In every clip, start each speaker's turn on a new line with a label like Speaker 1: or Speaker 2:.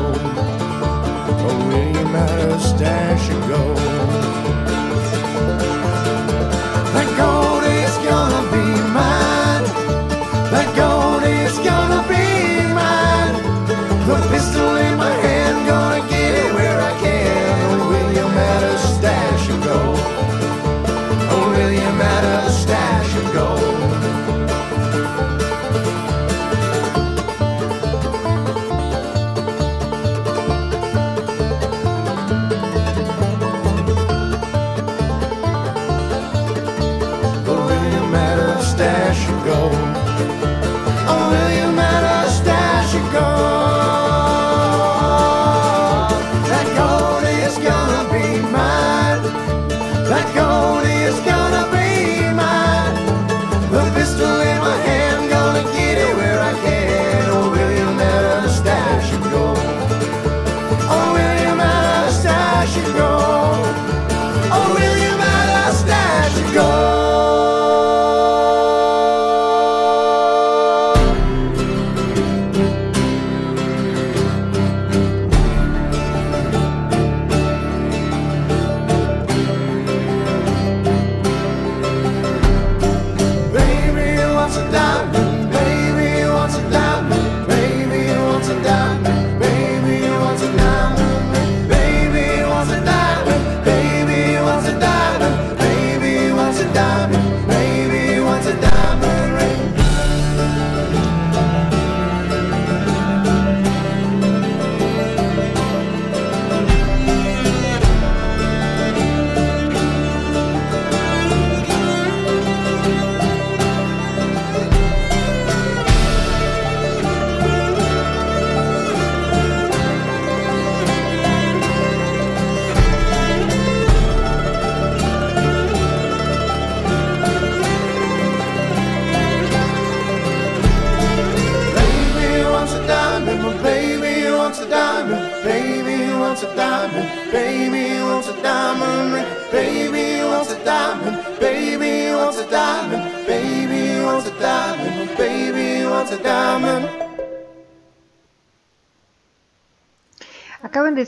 Speaker 1: gold, oh, William had a stash
Speaker 2: go.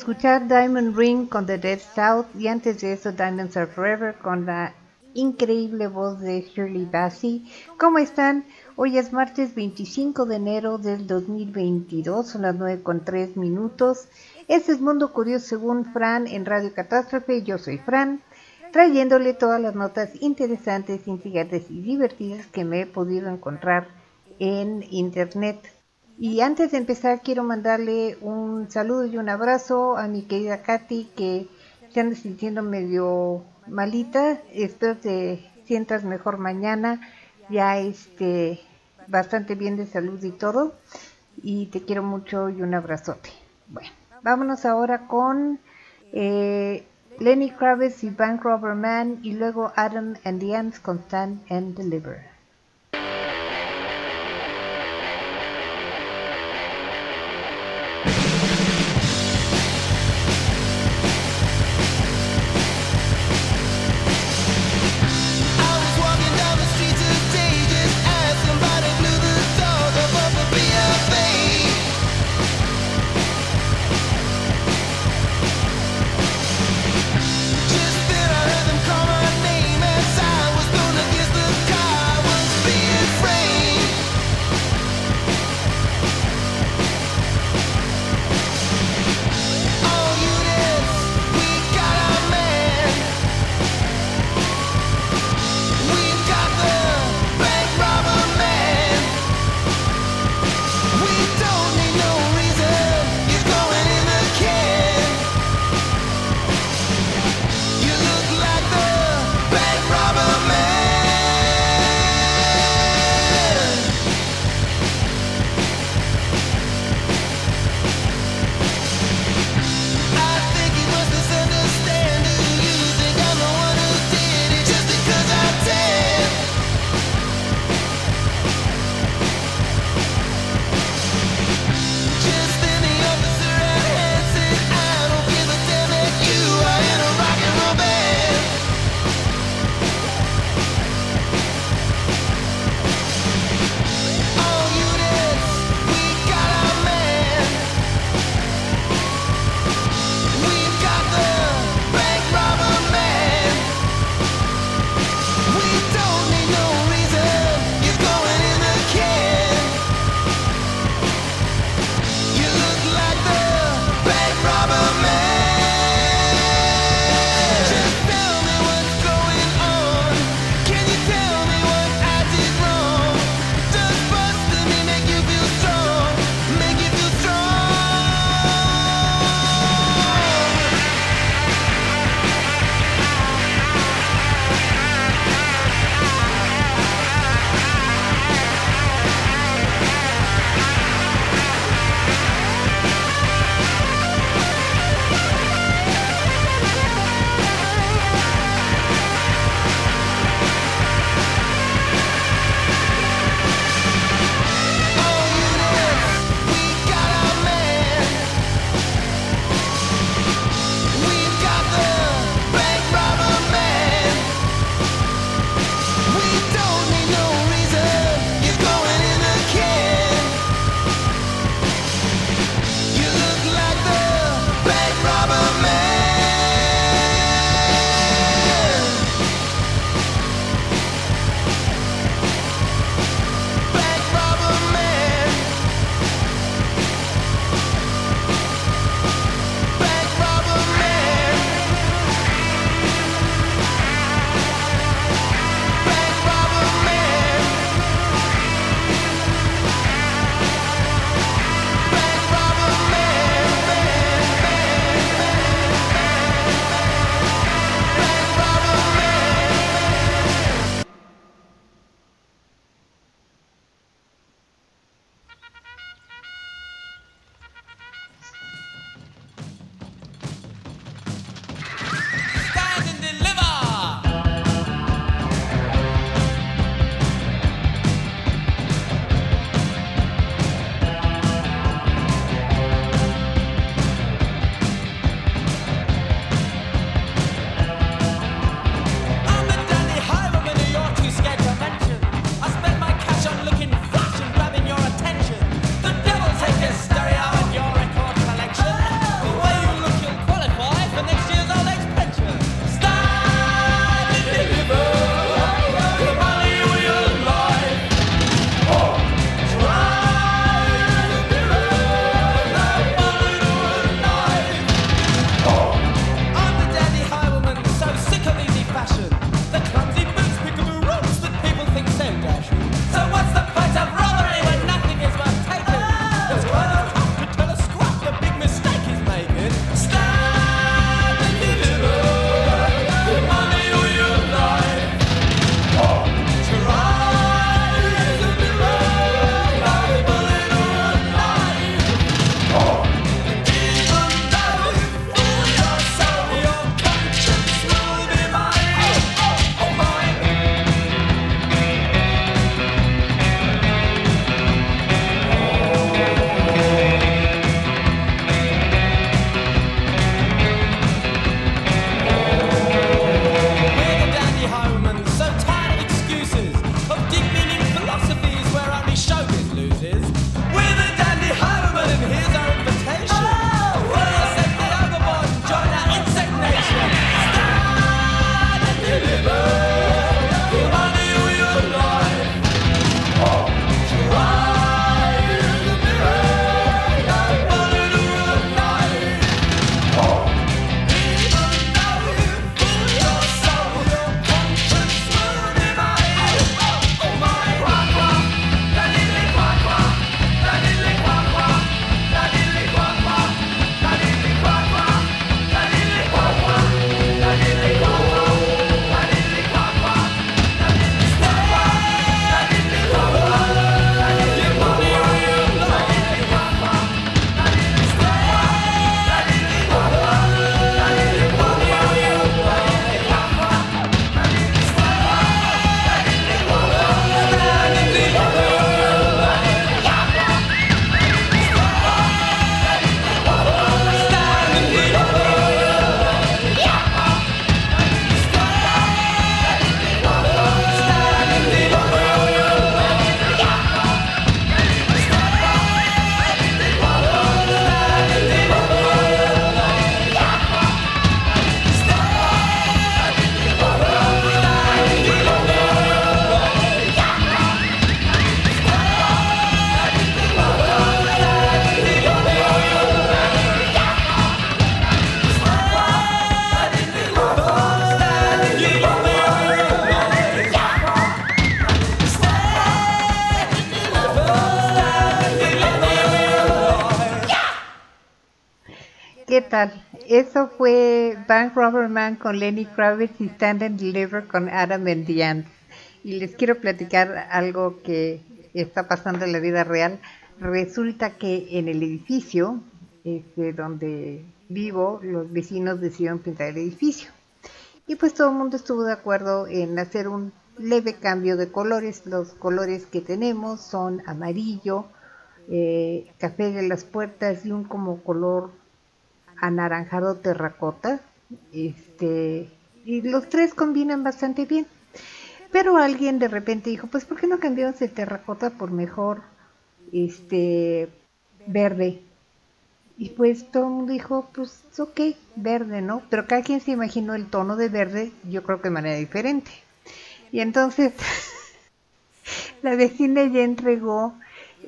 Speaker 2: Escuchar Diamond Ring con The Dead South y antes de eso Diamonds Are Forever con la increíble voz de Shirley Bassey. ¿Cómo están? Hoy es martes 25 de enero del 2022, son las 9 con 3 minutos. Este es Mundo Curioso según Fran en Radio Catástrofe. Yo soy Fran, trayéndole todas las notas interesantes, intrigantes y divertidas que me he podido encontrar en internet. Y antes de empezar quiero mandarle un saludo y un abrazo a mi querida Katy que se anda sintiendo medio malita. Espero te sientas mejor mañana. Ya este bastante bien de salud y todo. Y te quiero mucho y un abrazote. Bueno, vámonos ahora con eh, Lenny Kravitz y Bank Robber Man y luego Adam and the Ants con Stand and Deliver. Fue Bank Robber Man con Lenny Kravitz y Stand and Deliver con Adam and Y les quiero platicar algo que está pasando en la vida real. Resulta que en el edificio este, donde vivo, los vecinos decidieron pintar el edificio. Y pues todo el mundo estuvo de acuerdo en hacer un leve cambio de colores. Los colores que tenemos son amarillo, eh, café de las puertas y un como color anaranjado terracota. Este, y los tres combinan bastante bien. Pero alguien de repente dijo, pues ¿por qué no cambiamos el terracota por mejor este verde? Y pues todo el mundo dijo, pues ok, verde, ¿no? Pero cada quien se imaginó el tono de verde, yo creo que de manera diferente. Y entonces la vecina ya entregó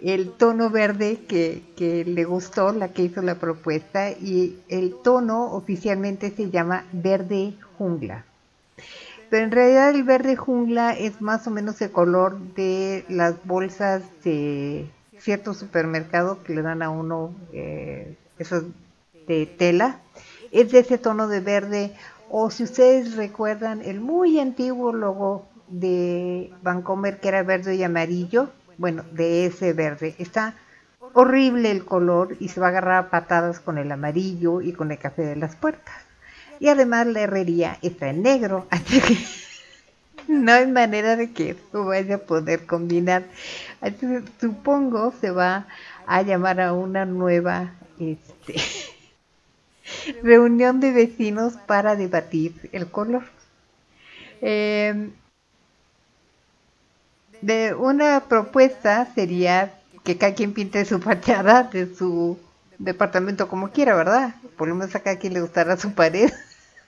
Speaker 2: el tono verde que, le gustó, la que hizo la propuesta, y el tono oficialmente se llama verde jungla. Pero en realidad el verde jungla es más o menos el color de las bolsas de cierto supermercado que le dan a uno eh, esos de tela. Es de ese tono de verde. O si ustedes recuerdan el muy antiguo logo de Vancomer que era verde y amarillo, bueno, de ese verde. Está horrible el color y se va a agarrar patadas con el amarillo y con el café de las puertas. Y además la herrería está en negro, así que no hay manera de que esto vaya a poder combinar. supongo se va a llamar a una nueva este, reunión de vecinos para debatir el color. Eh, de una propuesta sería que cada quien pinte su fachada de su departamento como quiera, ¿verdad? Por lo a cada quien le gustará su pared.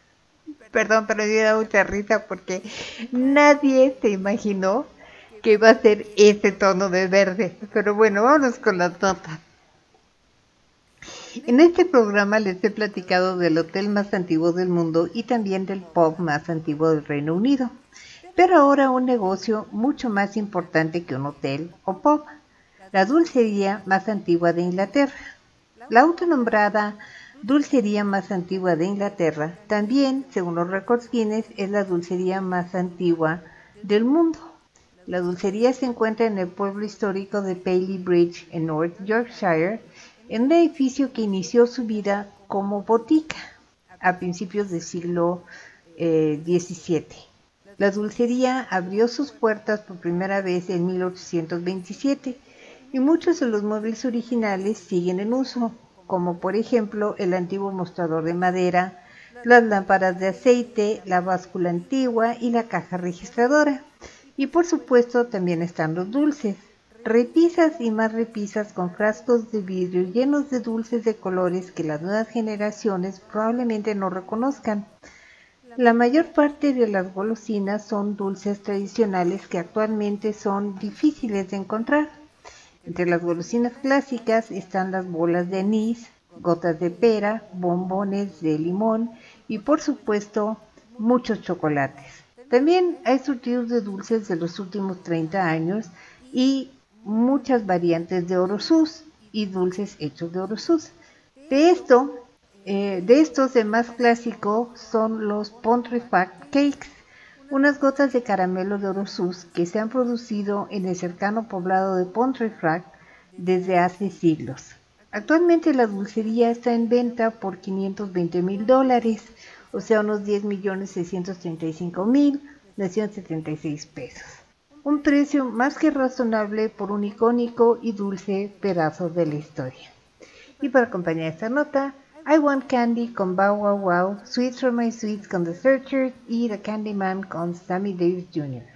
Speaker 2: Perdón, pero me da mucha risa porque nadie se imaginó que iba a ser ese tono de verde. Pero bueno, vamos con las notas. En este programa les he platicado del hotel más antiguo del mundo y también del pub más antiguo del Reino Unido pero ahora un negocio mucho más importante que un hotel o pub, la dulcería más antigua de Inglaterra. La autonombrada dulcería más antigua de Inglaterra también, según los récords Guinness, es la dulcería más antigua del mundo. La dulcería se encuentra en el pueblo histórico de Paley Bridge, en North Yorkshire, en un edificio que inició su vida como botica a principios del siglo XVII. Eh, la dulcería abrió sus puertas por primera vez en 1827 y muchos de los muebles originales siguen en uso, como por ejemplo el antiguo mostrador de madera, las lámparas de aceite, la báscula antigua y la caja registradora. Y por supuesto también están los dulces, repisas y más repisas con frascos de vidrio llenos de dulces de colores que las nuevas generaciones probablemente no reconozcan. La mayor parte de las golosinas son dulces tradicionales que actualmente son difíciles de encontrar. Entre las golosinas clásicas están las bolas de anís, gotas de pera, bombones de limón y por supuesto muchos chocolates. También hay surtidos de dulces de los últimos 30 años y muchas variantes de orosus y dulces hechos de orosus. De esto eh, de estos, el más clásico son los Pontefract Cakes, unas gotas de caramelo de Orosus que se han producido en el cercano poblado de Pontefract desde hace siglos. Actualmente la dulcería está en venta por 520 mil dólares, o sea, unos 10 millones 635 mil 976 pesos. Un precio más que razonable por un icónico y dulce pedazo de la historia. Y para acompañar esta nota, I Want Candy con Bow Wow Wow, Sweets for My Sweets con The Searchers y The Candyman con Sammy Davis Jr.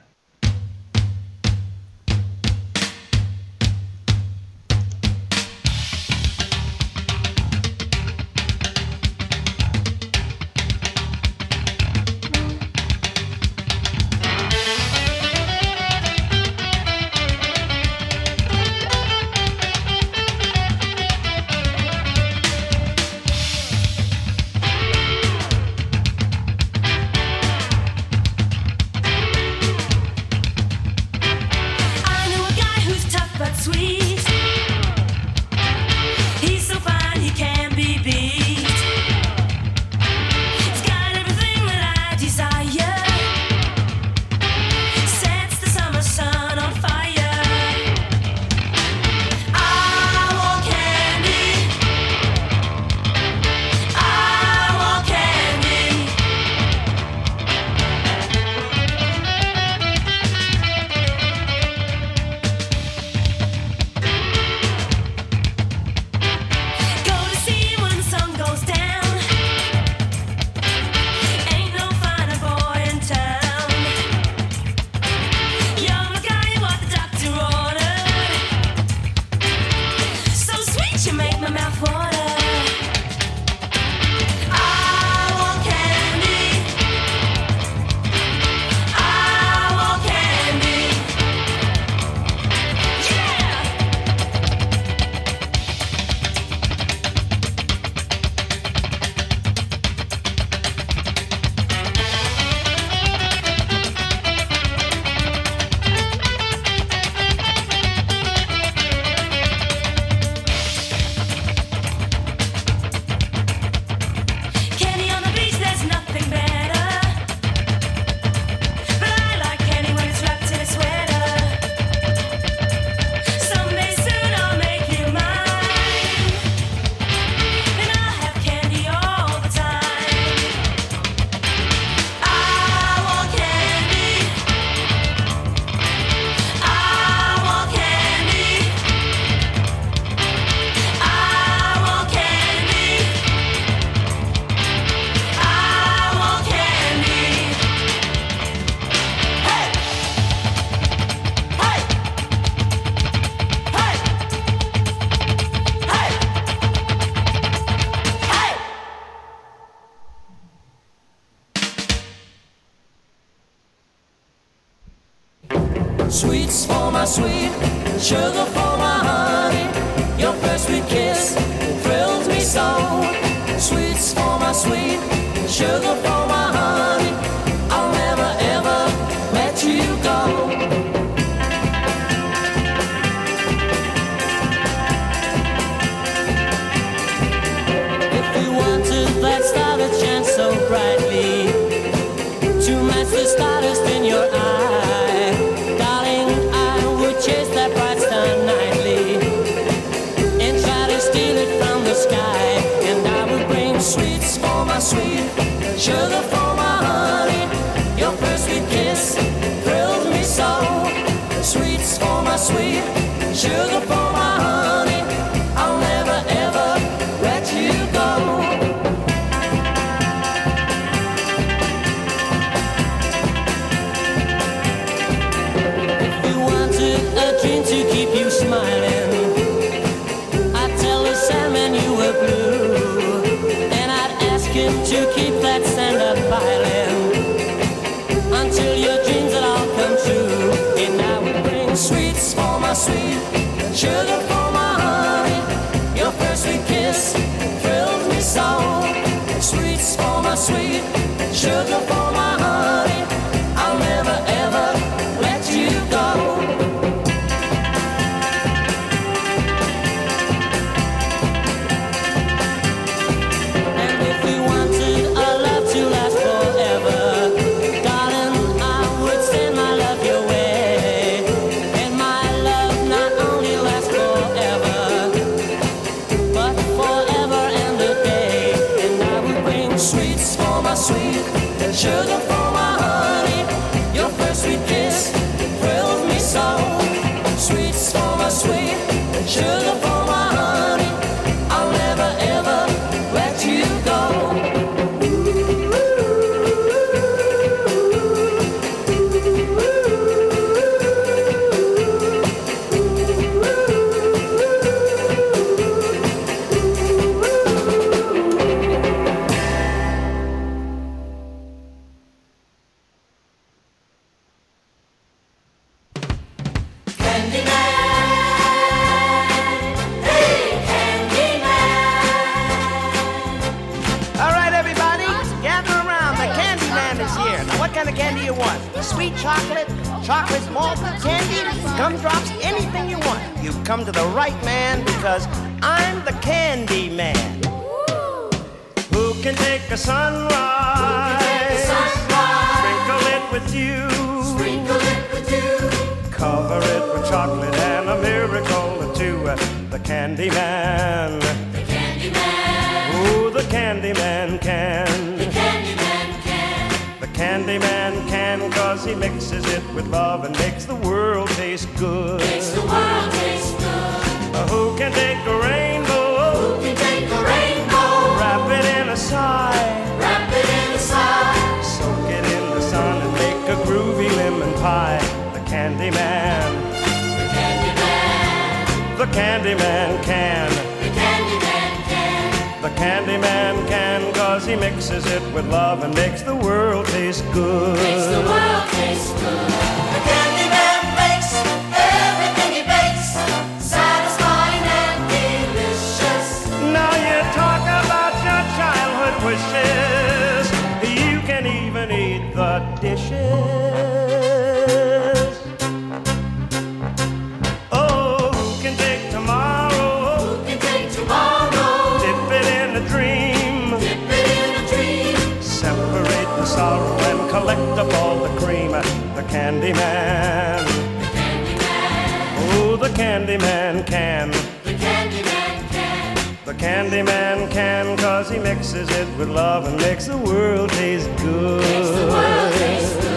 Speaker 3: Candyman can, cause he mixes it with love and makes the world taste good.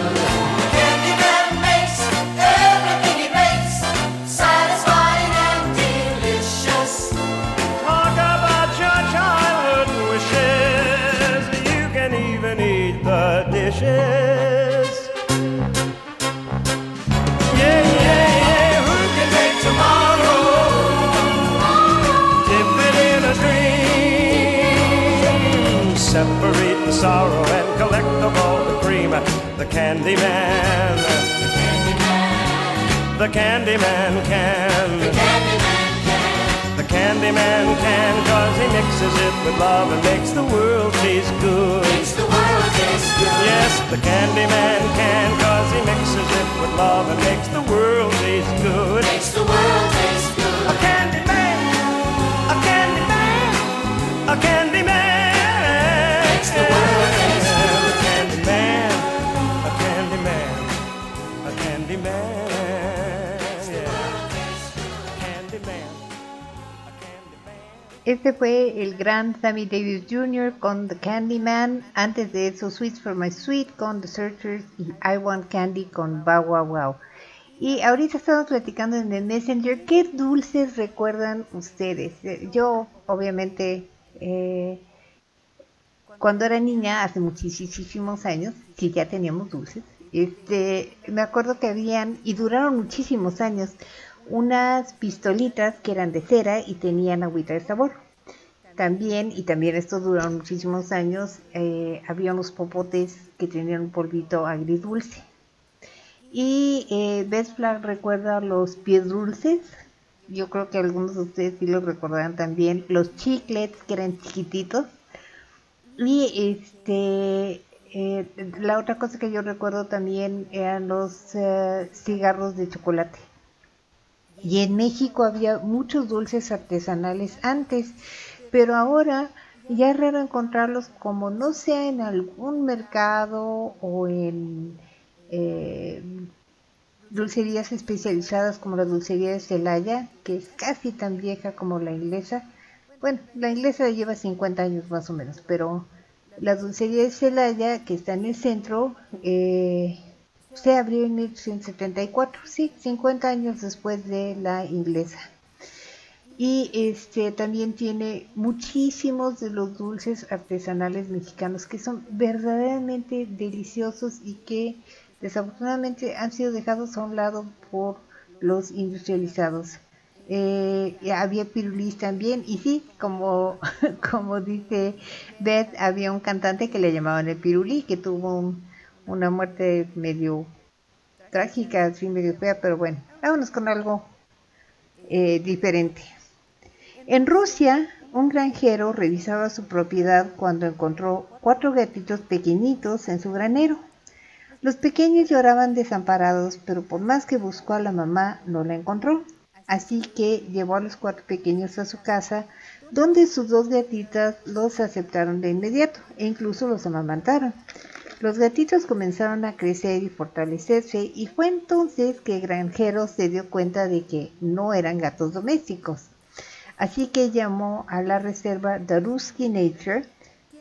Speaker 3: Candyman. The Candyman can. The Candyman can, cause he mixes it with love and makes the world taste good.
Speaker 4: Makes the world taste good.
Speaker 3: Yes, the Candyman can, cause he mixes it with love and makes the world taste good.
Speaker 4: Makes the world taste good.
Speaker 3: A Candyman, a Candyman, a Candyman.
Speaker 4: Makes the world
Speaker 2: Este fue el gran Sammy Davis Jr. con The Candyman. Antes de eso, Sweets for My Sweet con The Searchers y I Want Candy con Bow Wow Wow. Y ahorita estamos platicando en el Messenger. ¿Qué dulces recuerdan ustedes? Eh, Yo, obviamente, eh, cuando era niña, hace muchísimos años, sí ya teníamos dulces. Este, me acuerdo que habían, y duraron muchísimos años, unas pistolitas que eran de cera y tenían agüita de sabor. También, y también estos duraron muchísimos años, eh, había unos popotes que tenían un polvito agridulce. Y eh, recuerda los pies dulces. Yo creo que algunos de ustedes sí los recordarán también. Los chiclets que eran chiquititos. Y este, eh, la otra cosa que yo recuerdo también eran los eh, cigarros de chocolate. Y en México había muchos dulces artesanales antes, pero ahora ya es raro encontrarlos como no sea en algún mercado o en eh, dulcerías especializadas como la dulcería de Celaya, que es casi tan vieja como la inglesa. Bueno, la inglesa lleva 50 años más o menos, pero la dulcería de Celaya, que está en el centro, eh, se abrió en 1874, sí, 50 años después de la inglesa. Y este también tiene muchísimos de los dulces artesanales mexicanos que son verdaderamente deliciosos y que desafortunadamente han sido dejados a un lado por los industrializados. Eh, había pirulís también y sí, como, como dice Beth, había un cantante que le llamaban el pirulí que tuvo un- una muerte medio trágica, así medio fea, pero bueno, vámonos con algo eh, diferente. En Rusia, un granjero revisaba su propiedad cuando encontró cuatro gatitos pequeñitos en su granero. Los pequeños lloraban desamparados, pero por más que buscó a la mamá, no la encontró. Así que llevó a los cuatro pequeños a su casa, donde sus dos gatitas los aceptaron de inmediato e incluso los amamantaron. Los gatitos comenzaron a crecer y fortalecerse y fue entonces que el granjero se dio cuenta de que no eran gatos domésticos. Así que llamó a la reserva Daruski Nature,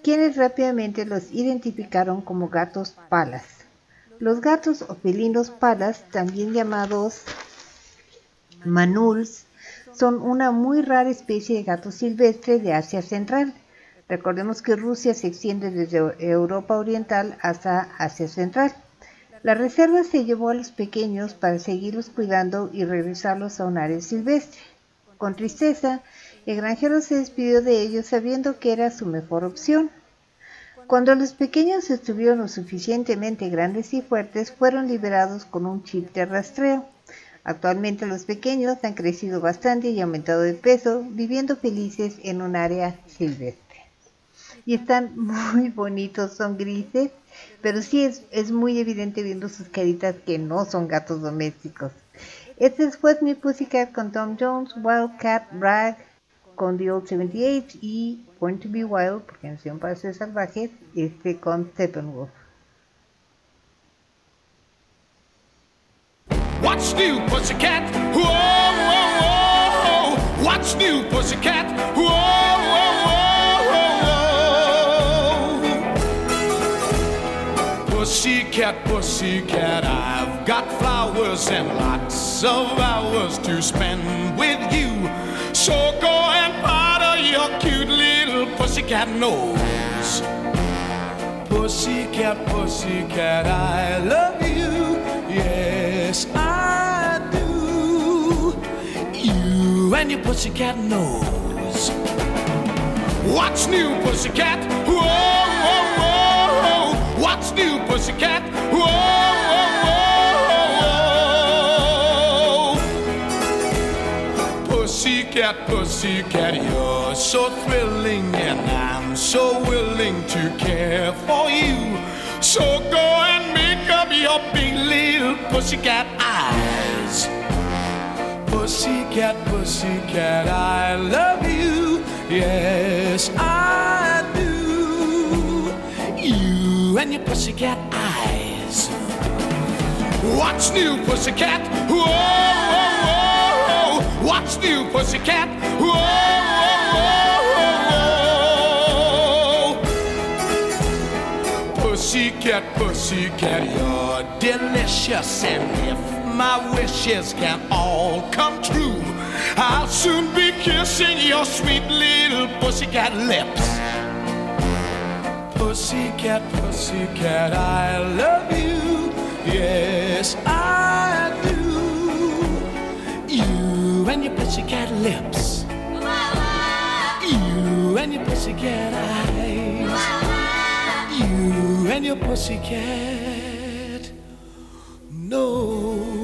Speaker 2: quienes rápidamente los identificaron como gatos palas. Los gatos o felinos palas, también llamados manuls, son una muy rara especie de gato silvestre de Asia Central. Recordemos que Rusia se extiende desde Europa Oriental hasta Asia Central. La reserva se llevó a los pequeños para seguirlos cuidando y regresarlos a un área silvestre. Con tristeza, el granjero se despidió de ellos sabiendo que era su mejor opción. Cuando los pequeños estuvieron lo suficientemente grandes y fuertes, fueron liberados con un chip de rastreo. Actualmente los pequeños han crecido bastante y aumentado de peso, viviendo felices en un área silvestre. Y están muy bonitos, son grises, pero sí es, muy evidente viendo sus caritas que no son gatos domésticos. Este es Me Pussycat con Tom Jones, Wildcat Rag con The Old 78 y Born to Be Wild, porque nació para ser salvajes, este con Steppenwolf.
Speaker 5: What's new, pussycat? Whoa, whoa, whoa. What's new, pussycat? Whoa, whoa, whoa, whoa. Pussycat, pussycat, I've got flowers and lots of hours to spend with you. So go and powder your cute little pussycat nose. Pussycat, pussycat, I love you. Yes, I do. You and your pussycat nose. What's new, pussycat? Whoa, whoa, whoa. What's new, pussycat? Whoa, whoa, whoa. Pussycat, pussycat, you're so thrilling, and I'm so willing to care for you. So go and make up your big little pussycat eyes. Pussycat, pussycat, I love you. Yes, I do. You and your pussycat eyes. What's new, pussycat? Whoa, whoa, whoa. What's new, pussycat? Whoa, Pussycat, pussycat, you're delicious. And if my wishes can all come true, I'll soon be kissing your sweet little pussycat lips. Pussycat, pussycat, I love you. Yes, I do. You and your pussycat lips. You and your pussycat eyes. And your pussycat nose.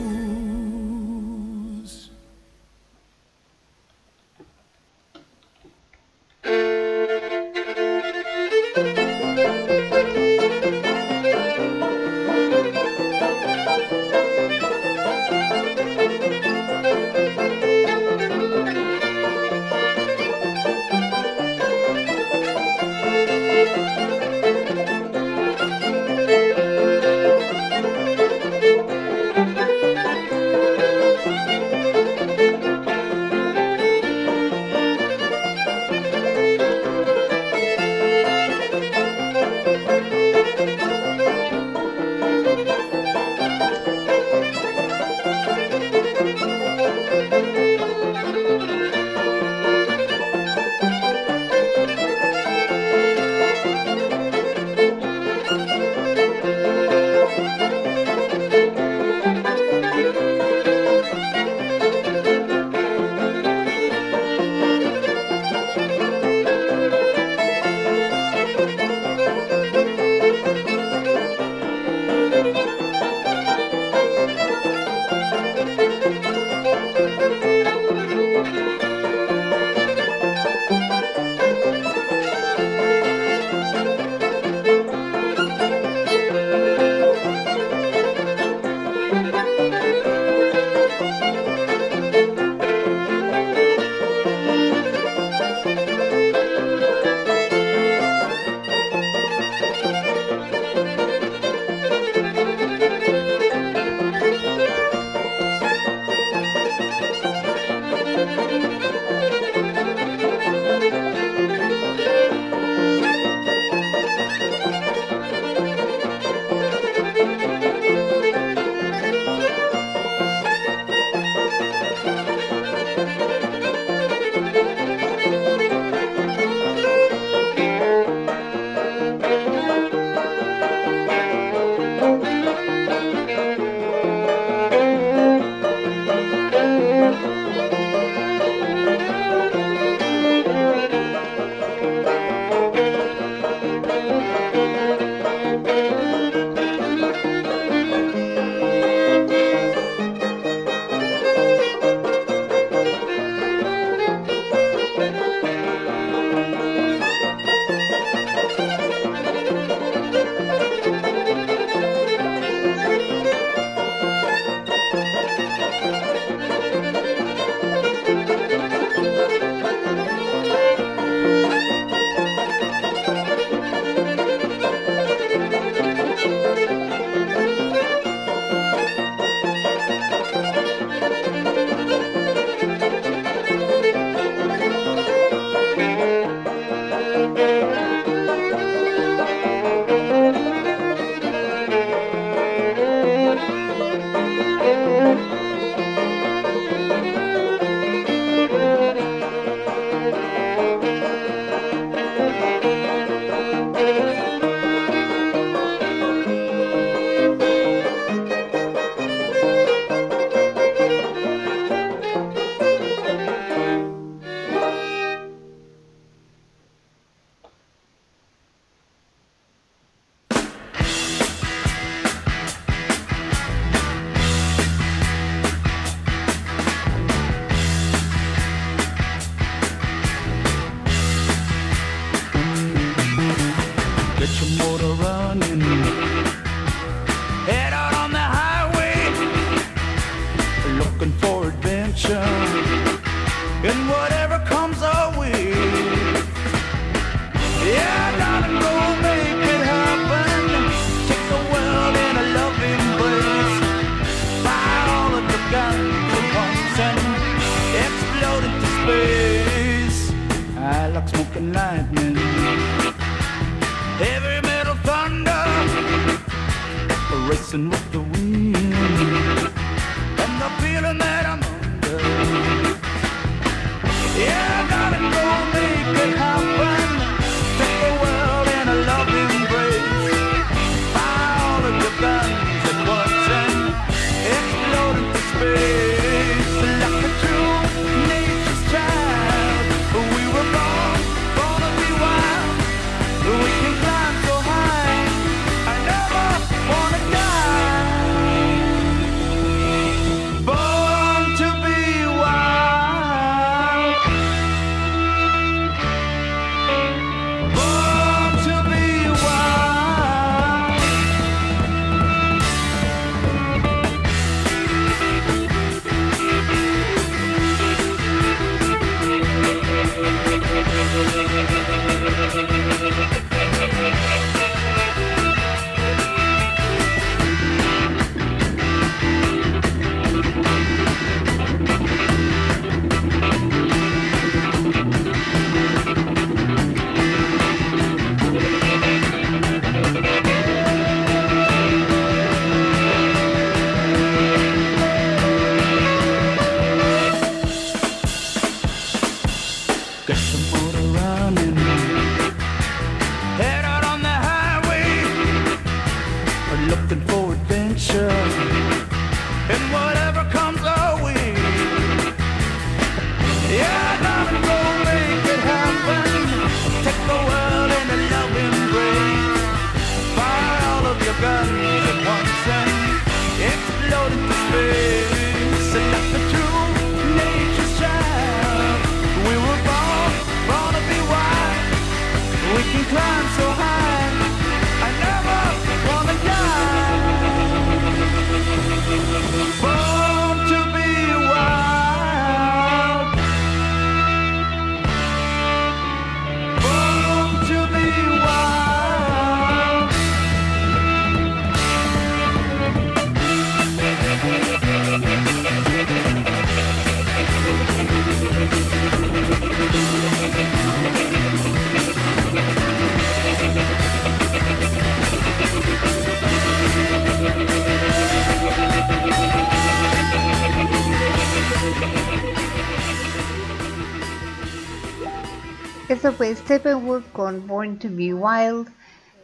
Speaker 2: Fue Steppenwolf con Born to Be Wild,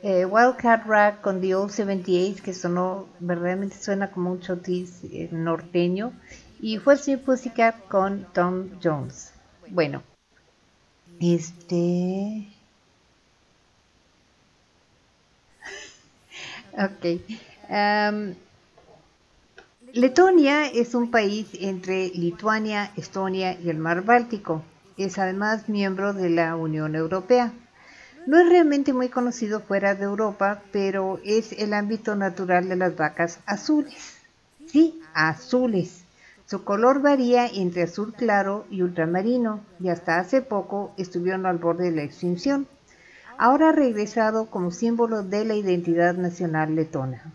Speaker 2: eh, Wildcat Rack con The Old 78, que sonó, verdaderamente suena como un chotis eh, norteño, y Fortune Pussycat con Tom Jones. Bueno, este. Ok. am, Letonia es un país entre Lituania, Estonia y el mar Báltico. Es además miembro de la Unión Europea. No es realmente muy conocido fuera de Europa, pero es el ámbito natural de las vacas azules. Sí, azules. Su color varía entre azul claro y ultramarino, y hasta hace poco estuvieron al borde de la extinción. Ahora ha regresado como símbolo de la identidad nacional letona.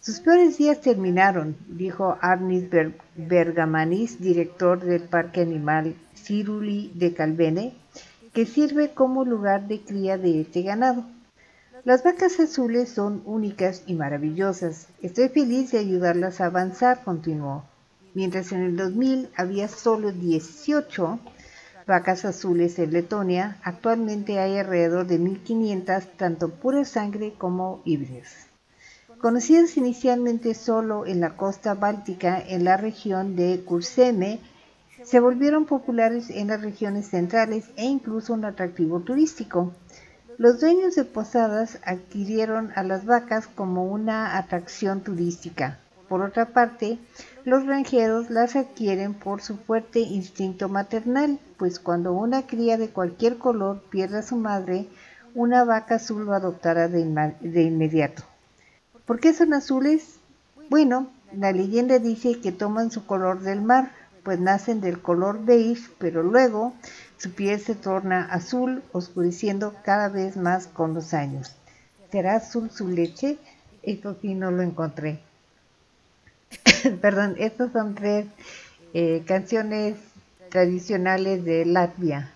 Speaker 2: Sus peores días terminaron, dijo Arnis Ber- Bergamanis, director del Parque Animal Ciruli de Calvene, que sirve como lugar de cría de este ganado. Las vacas azules son únicas y maravillosas. Estoy feliz de ayudarlas a avanzar, continuó. Mientras en el 2000 había solo 18 vacas azules en Letonia, actualmente hay alrededor de 1500, tanto pura sangre como híbridas. Conocidas inicialmente solo en la costa báltica, en la región de Kurseme, se volvieron populares en las regiones centrales e incluso un atractivo turístico. Los dueños de posadas adquirieron a las vacas como una atracción turística. Por otra parte, los granjeros las adquieren por su fuerte instinto maternal, pues cuando una cría de cualquier color pierde a su madre, una vaca azul lo adoptará de, de inmediato. ¿Por qué son azules? Bueno, la leyenda dice que toman su color del mar, pues nacen del color beige, pero luego su piel se torna azul, oscureciendo cada vez más con los años. ¿Será azul su leche? Esto sí no lo encontré. Perdón, estas son tres eh, canciones tradicionales de Latvia.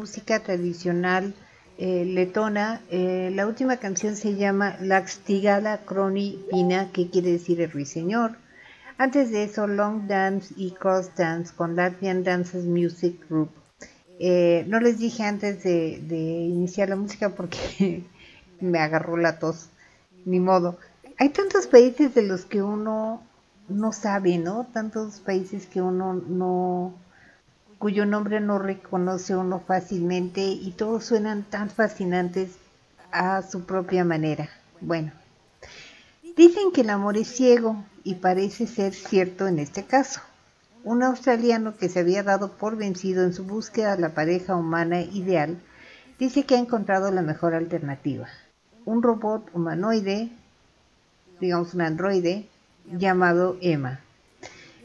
Speaker 2: Música tradicional eh, letona. Eh, la última canción se llama Laxtigala Croni Pina, que quiere decir el ruiseñor. Antes de eso, Long Dance y Cross Dance con Latvian Dances Music Group. Eh, no les dije antes de iniciar la música porque me agarró la tos. Ni modo. Hay tantos países de los que uno no sabe, ¿no? Tantos países que uno no cuyo nombre no reconoce uno fácilmente y todos suenan tan fascinantes a su propia manera. Bueno, dicen que el amor es ciego y parece ser cierto en este caso. Un australiano que se había dado por vencido en su búsqueda de la pareja humana ideal dice que ha encontrado la mejor alternativa. Un robot humanoide, digamos un androide, llamado Emma.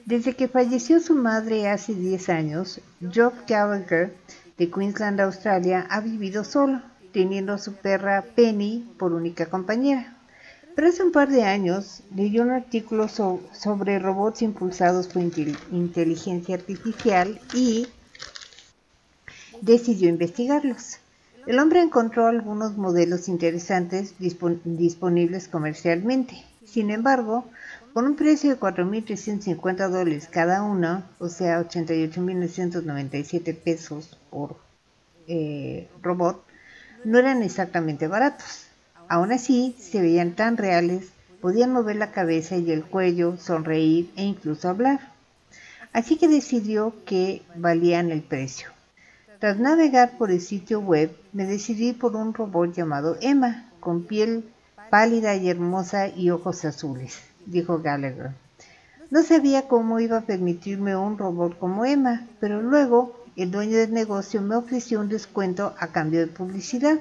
Speaker 2: Desde que falleció su madre hace 10 años, Job Gallagher de Queensland, Australia, ha vivido solo, teniendo a su perra Penny por única compañera. Pero hace un par de años leyó un artículo so- sobre robots impulsados por intel- inteligencia artificial y decidió investigarlos. El hombre encontró algunos modelos interesantes dispon- disponibles comercialmente. Sin embargo, por un precio de 4.350 dólares cada uno, o sea, 88.997 pesos por eh, robot, no eran exactamente baratos. Aún así, se veían tan reales, podían mover la cabeza y el cuello, sonreír e incluso hablar. Así que decidió que valían el precio. Tras navegar por el sitio web, me decidí por un robot llamado Emma, con piel pálida y hermosa y ojos azules, dijo Gallagher. No sabía cómo iba a permitirme un robot como Emma, pero luego el dueño del negocio me ofreció un descuento a cambio de publicidad.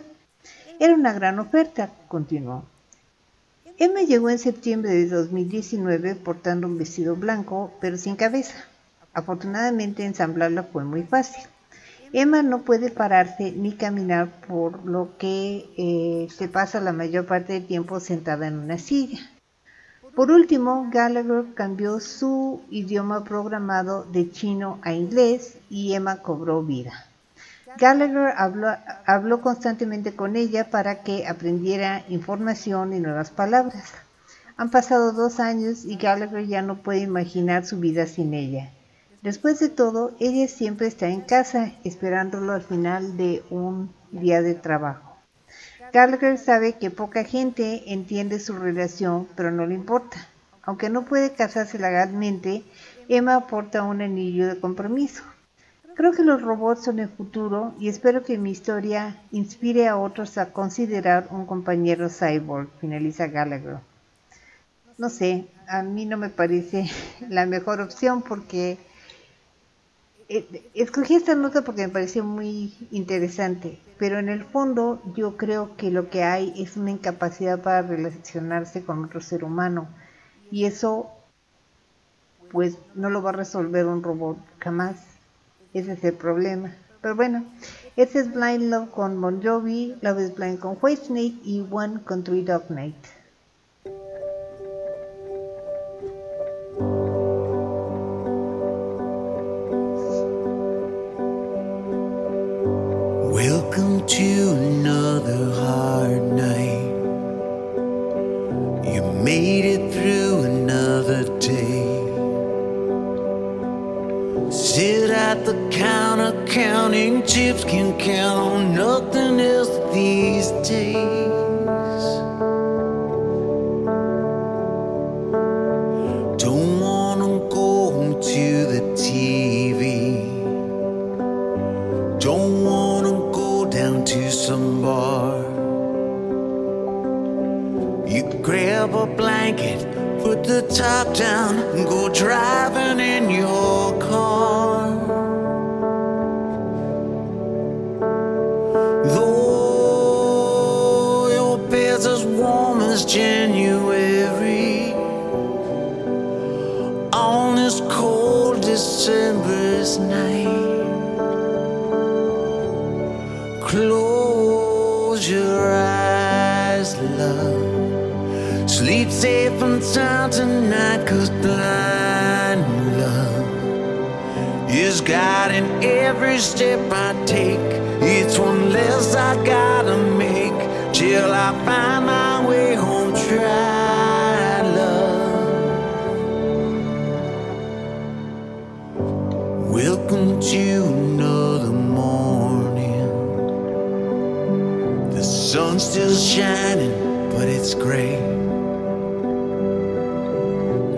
Speaker 2: Era una gran oferta, continuó. Emma llegó en septiembre de 2019 portando un vestido blanco, pero sin cabeza. Afortunadamente ensamblarla fue muy fácil. Emma no puede pararse ni caminar, por lo que eh, se pasa la mayor parte del tiempo sentada en una silla. Por último, Gallagher cambió su idioma programado de chino a inglés y Emma cobró vida. Gallagher habló, constantemente con ella para que aprendiera información y nuevas palabras. Han pasado dos años y Gallagher ya no puede imaginar su vida sin ella. Después de todo, ella siempre está en casa esperándolo al final de un día de trabajo. Gallagher sabe que poca gente entiende su relación, pero no le importa. Aunque no puede casarse legalmente, Emma aporta un anillo de compromiso. Creo que los robots son el futuro y espero que mi historia inspire a otros a considerar un compañero cyborg, finaliza Gallagher. No sé, a mí no me parece la mejor opción porque escogí esta nota porque me pareció muy interesante, pero en el fondo yo creo que lo que hay es una incapacidad para relacionarse con otro ser humano y eso pues no lo va a resolver un robot jamás. Ese es el problema. Pero bueno, este es Blind Love con Bon Jovi, Love is Blind con Whitesnake y One con Three Dog Night.
Speaker 6: Counter counting chips, can count on nothing else these days. Don't wanna go to the TV. Don't wanna go down to some bar. You grab a blanket, put the top down, and go driving in your Close your eyes, love. Sleep safe and sound tonight, cause blind love is guiding every step I take. It's one less I gotta make till I find my way home. Try sun's still shining, but it's gray.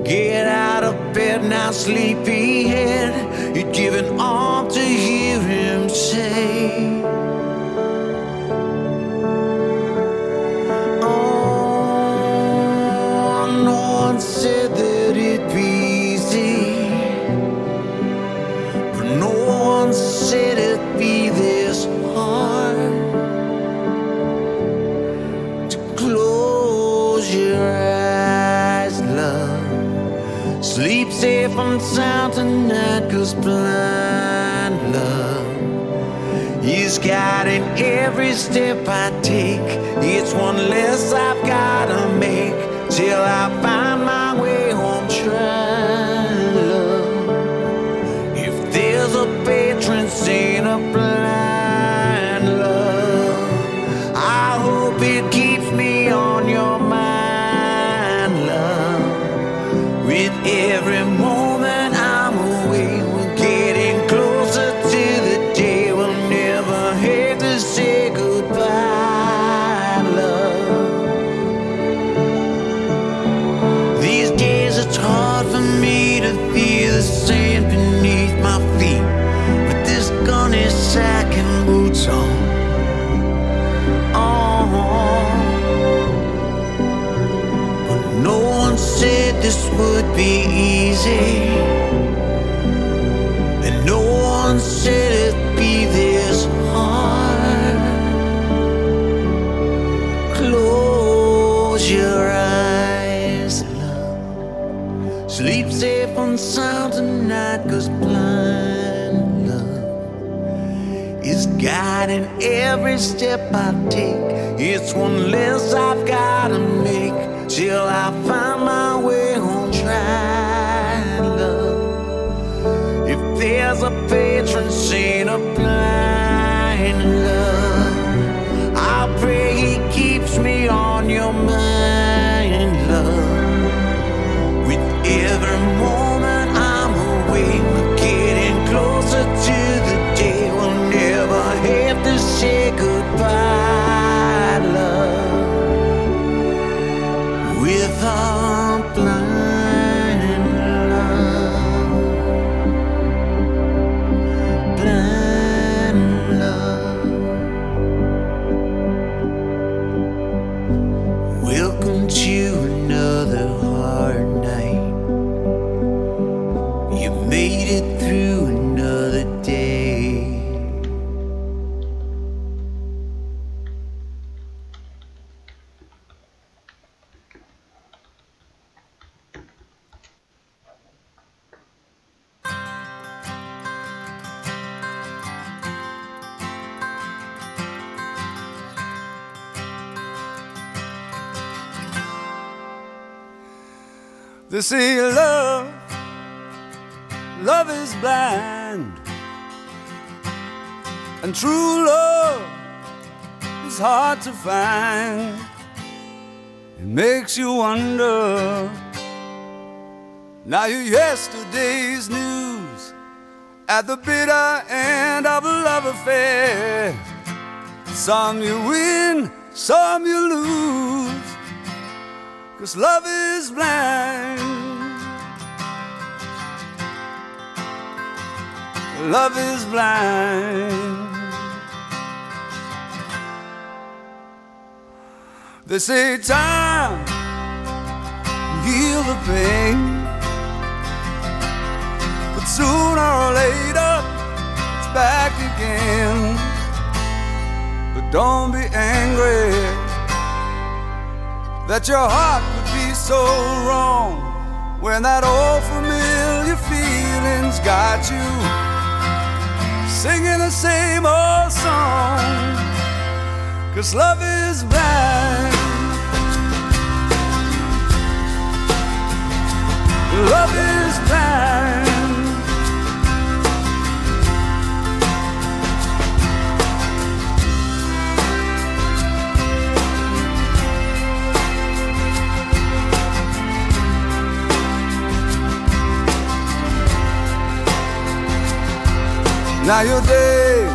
Speaker 6: Get out of bed now, sleepyhead. You're giving all to hear him say. Oh, no one said that it'd be easy. But no one said it'd Sleep safe and sound tonight, cause blind love is guiding every step I take. It's one less I've gotta make till I find be easy, and no one said it'd be this hard. Close your eyes, love. Sleep safe and sound tonight, cause blind love is guiding every step I take. It's one less I've gotta make till I
Speaker 7: up find. It makes you wonder. Now you're yesterday's news at the bitter end of a love affair. Some you win, some you lose. Cause love is blind. Love is blind. They say time heal the pain. But sooner or later it's back again. But don't be angry that your heart could be so wrong when that old familiar feeling's got you singing the same old song. Cause love is blind. Love is blind. Now your days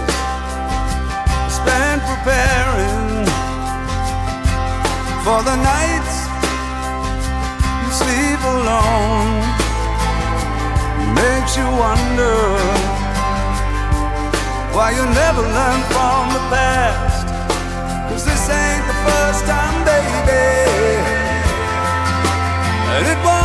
Speaker 7: spent preparing for the sleep alone. Makes you wonder why you never learn from the past. Cause this ain't the first time, baby. And it won't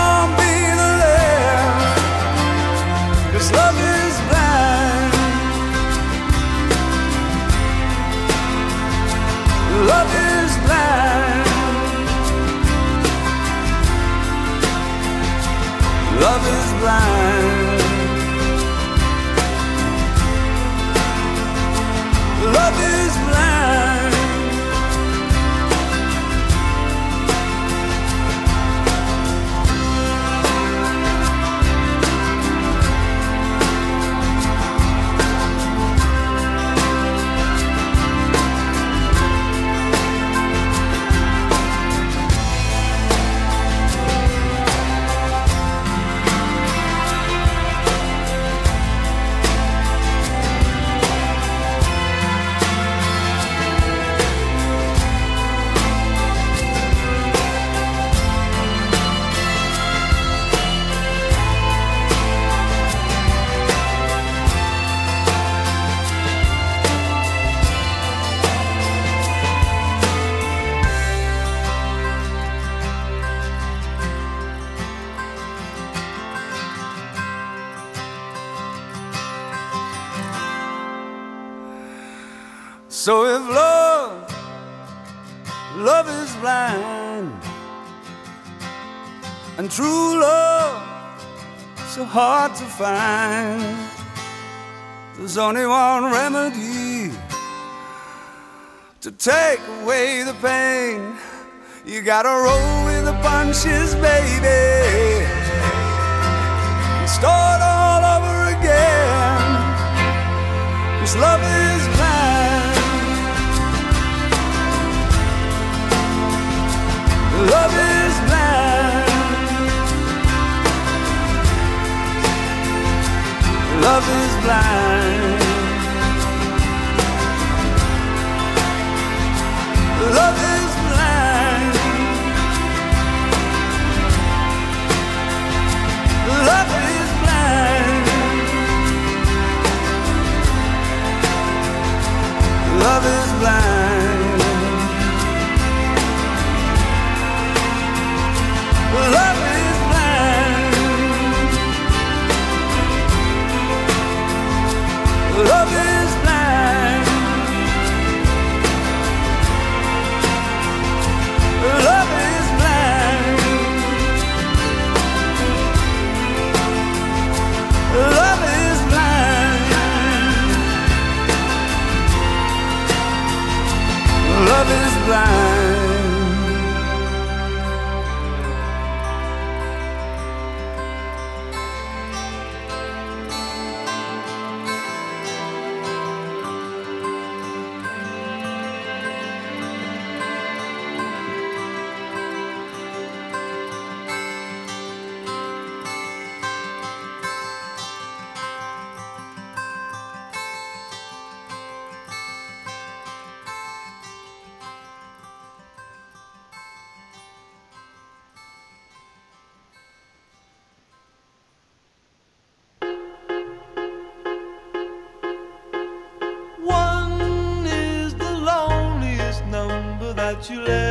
Speaker 7: blind. And true love so hard to find, there's only one remedy to take away the pain. You gotta roll with the punches, baby. And start all over again. Cause love is blind. Love is. love is blind. Love is blind. Love is blind.
Speaker 5: Love is blind. Ever do.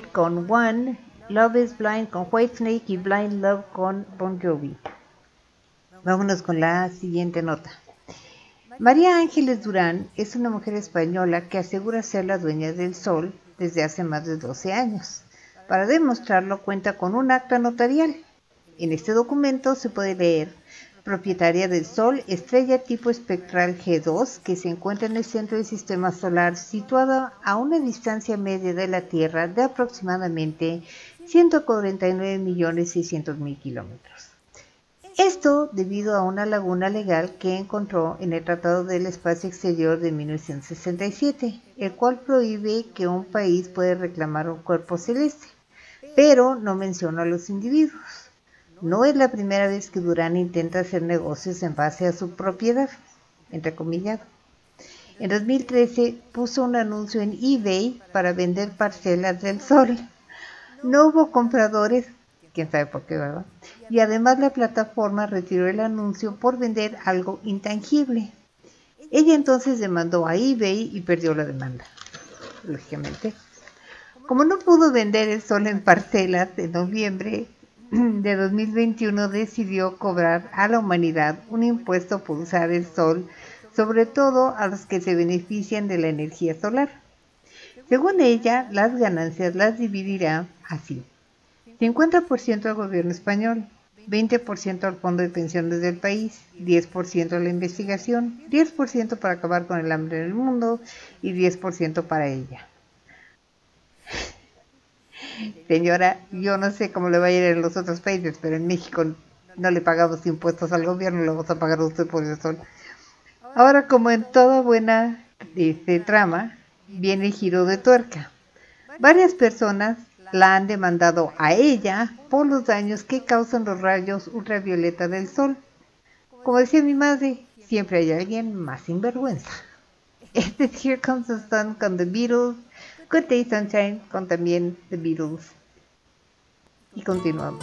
Speaker 2: Con One, Love is Blind con Whitesnake y Blind Love con Bon Jovi. Vámonos con la siguiente nota. María Ángeles Durán es una mujer española que asegura ser la dueña del sol desde hace más de 12 años. Para demostrarlo cuenta con un acta notarial. En este documento se puede leer propietaria del Sol, estrella tipo espectral G2 que se encuentra en el centro del sistema solar situada a una distancia media de la Tierra de aproximadamente 149.600.000 kilómetros. Esto debido a una laguna legal que encontró en el Tratado del Espacio Exterior de 1967, el cual prohíbe que un país pueda reclamar un cuerpo celeste, pero no menciona a los individuos. No es la primera vez que Durán intenta hacer negocios en base a su propiedad, entrecomillado. En 2013 puso un anuncio en eBay para vender parcelas del sol. No hubo compradores, quién sabe por qué, ¿verdad? Y además la plataforma retiró el anuncio por vender algo intangible. Ella entonces demandó a eBay y perdió la demanda, lógicamente. Como no pudo vender el sol en parcelas en noviembre de 2021 decidió cobrar a la humanidad un impuesto por usar el sol, sobre todo a los que se benefician de la energía solar. Según ella, las ganancias las dividirá así. 50% al gobierno español, 20% al fondo de pensiones del país, 10% a la investigación, 10% para acabar con el hambre en el mundo y 10% para ella. Señora, yo no sé cómo le va a ir en los otros países, pero en México no le pagamos impuestos al gobierno, le vamos a pagar usted por el sol. Ahora, como en toda buena este, trama, viene el giro de tuerca. Varias personas la han demandado a ella por los daños que causan los rayos ultravioleta del sol. Como decía mi madre,
Speaker 8: siempre hay alguien más sinvergüenza. Este es Here Comes the Sun con The Beatles, Good Day Sunshine con también The Beatles. Y continuamos.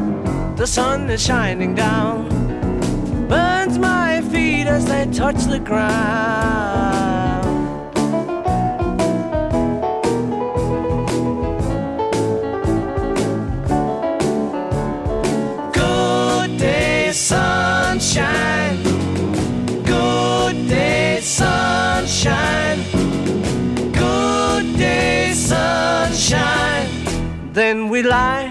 Speaker 9: the sun is shining down, burns my feet as they touch the ground. Good day, sunshine. Good day, sunshine. Good day, sunshine. Then we lie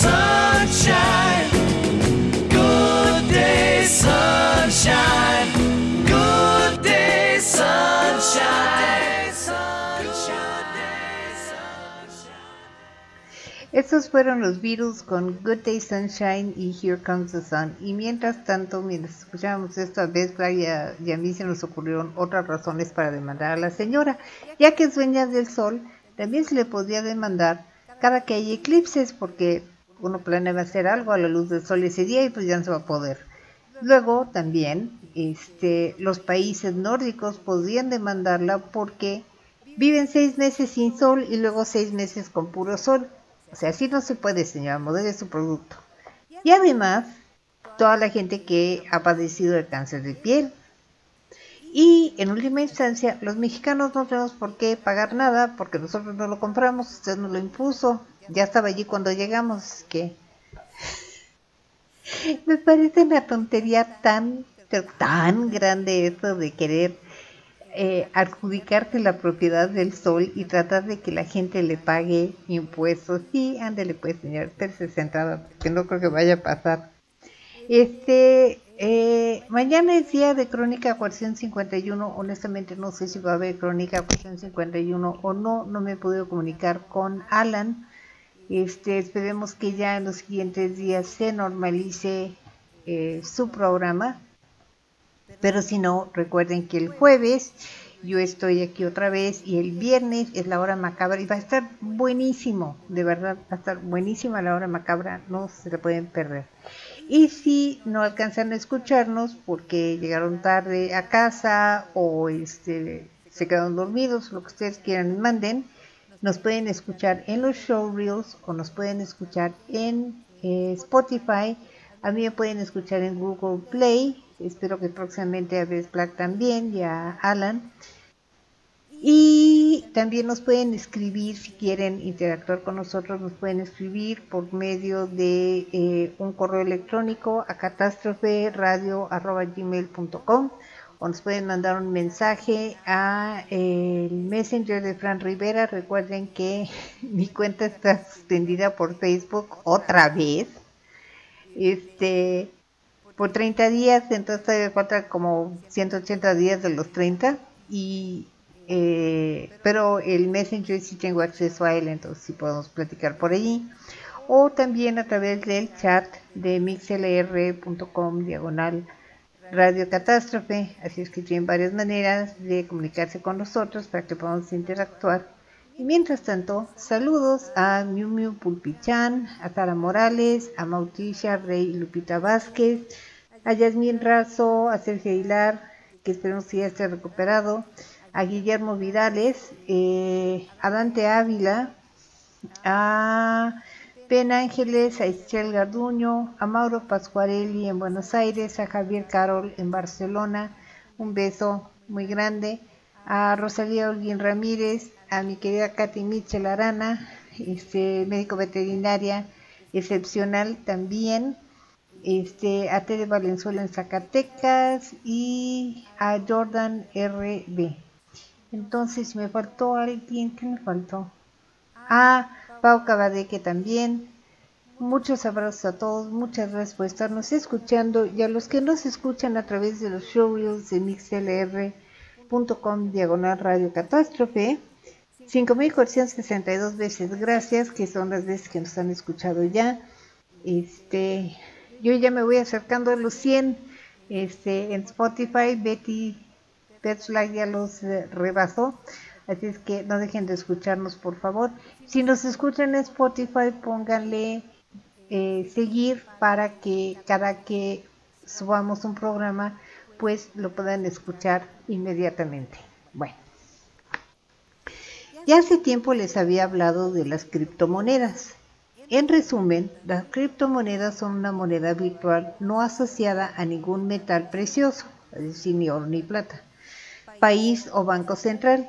Speaker 9: sunshine. Good day, sunshine. Good day, sunshine.
Speaker 2: Estos fueron los Beatles con Good Day Sunshine y Here Comes the Sun. Y mientras tanto, mientras escuchábamos esto, a Beth y y a mí se nos ocurrieron otras razones para demandar a la señora, ya que es dueña del sol también se le podía demandar cada que hay eclipses, porque uno planeaba hacer algo a la luz del sol ese día y pues ya no se va a poder. Luego también este, los países nórdicos podrían demandarla porque viven seis meses sin sol y luego seis meses con puro sol. O sea, así no se puede, señora, modele su producto. Y además, toda la gente que ha padecido de cáncer de piel. Y en última instancia, los mexicanos no tenemos por qué pagar nada porque nosotros no lo compramos, usted nos lo impuso. Ya estaba allí cuando llegamos, que me parece una tontería tan, tan grande eso de querer eh, adjudicarte la propiedad del sol y tratar de que la gente le pague impuestos. Sí, ándele pues, señor, espérese sentada, porque no creo que vaya a pasar. Este, eh, mañana es día de Crónica Cuestión 51. Honestamente no sé si va a haber Crónica Cuestión 51 o no. No me he podido comunicar con Alan. Este, esperemos que ya en los siguientes días se normalice eh, su programa. Pero si no, recuerden que el jueves yo estoy aquí otra vez y el viernes es la hora macabra y va a estar buenísimo, de verdad, va a estar buenísima la hora macabra, no se la pueden perder. Y si no alcanzan a escucharnos porque llegaron tarde a casa o este, se quedaron dormidos, lo que ustedes quieran, manden, nos pueden escuchar en los showreels o nos pueden escuchar en eh, Spotify. A mí me pueden escuchar en Google Play. Espero que próximamente a Best Black también y a Alan. Y también nos pueden escribir si quieren interactuar con nosotros, nos pueden escribir por medio de eh, un correo electrónico a catástroferadio.gmail.com o nos pueden mandar un mensaje a el Messenger de Fran Rivera. Recuerden que mi cuenta está suspendida por Facebook otra vez. Este por 30 días, entonces todavía falta como 180 días de los 30 y eh, pero el Messenger sí tengo acceso a él, entonces sí podemos platicar por allí. O también a través del chat de mixlr.com diagonal Radio Catástrofe. Así es que tienen varias maneras de comunicarse con nosotros para que podamos interactuar. Y mientras tanto, saludos a Miu Miu Pulpichan, a Tara Morales, a Mauticia Rey Lupita Vázquez, a Yasmín Razo, a Sergio Aguilar, que esperemos que ya esté recuperado, a Guillermo Vidales, eh, a Dante Ávila, a Ben Ángeles, a Ischel Garduño, a Mauro Pascuarelli en Buenos Aires, a Javier Carol en Barcelona, un beso muy grande, a Rosalía Olguín Ramírez, a mi querida Katy Michel Arana, este, médico veterinaria excepcional también, este, a Tere Valenzuela en Zacatecas y a Jordan RB. Entonces, me faltó alguien, ¿qué me faltó? Ah, Pau Cabadeque también. Muchos abrazos a todos, muchas gracias por estarnos escuchando y a los que nos escuchan a través de los showreels de mixlr.com diagonal radio catástrofe. 5462 veces gracias, que son las veces que nos han escuchado ya. Este, yo ya me voy acercando a los 100 este, en Spotify. Betty Petschlag ya los eh, rebasó. Así es que no dejen de escucharnos, por favor. Si nos escuchan en Spotify, pónganle eh, seguir para que cada que subamos un programa, pues lo puedan escuchar inmediatamente. Bueno. Ya hace tiempo les había hablado de las criptomonedas. En resumen, las criptomonedas son una moneda virtual no asociada a ningún metal precioso, es decir, ni oro ni plata, país o banco central.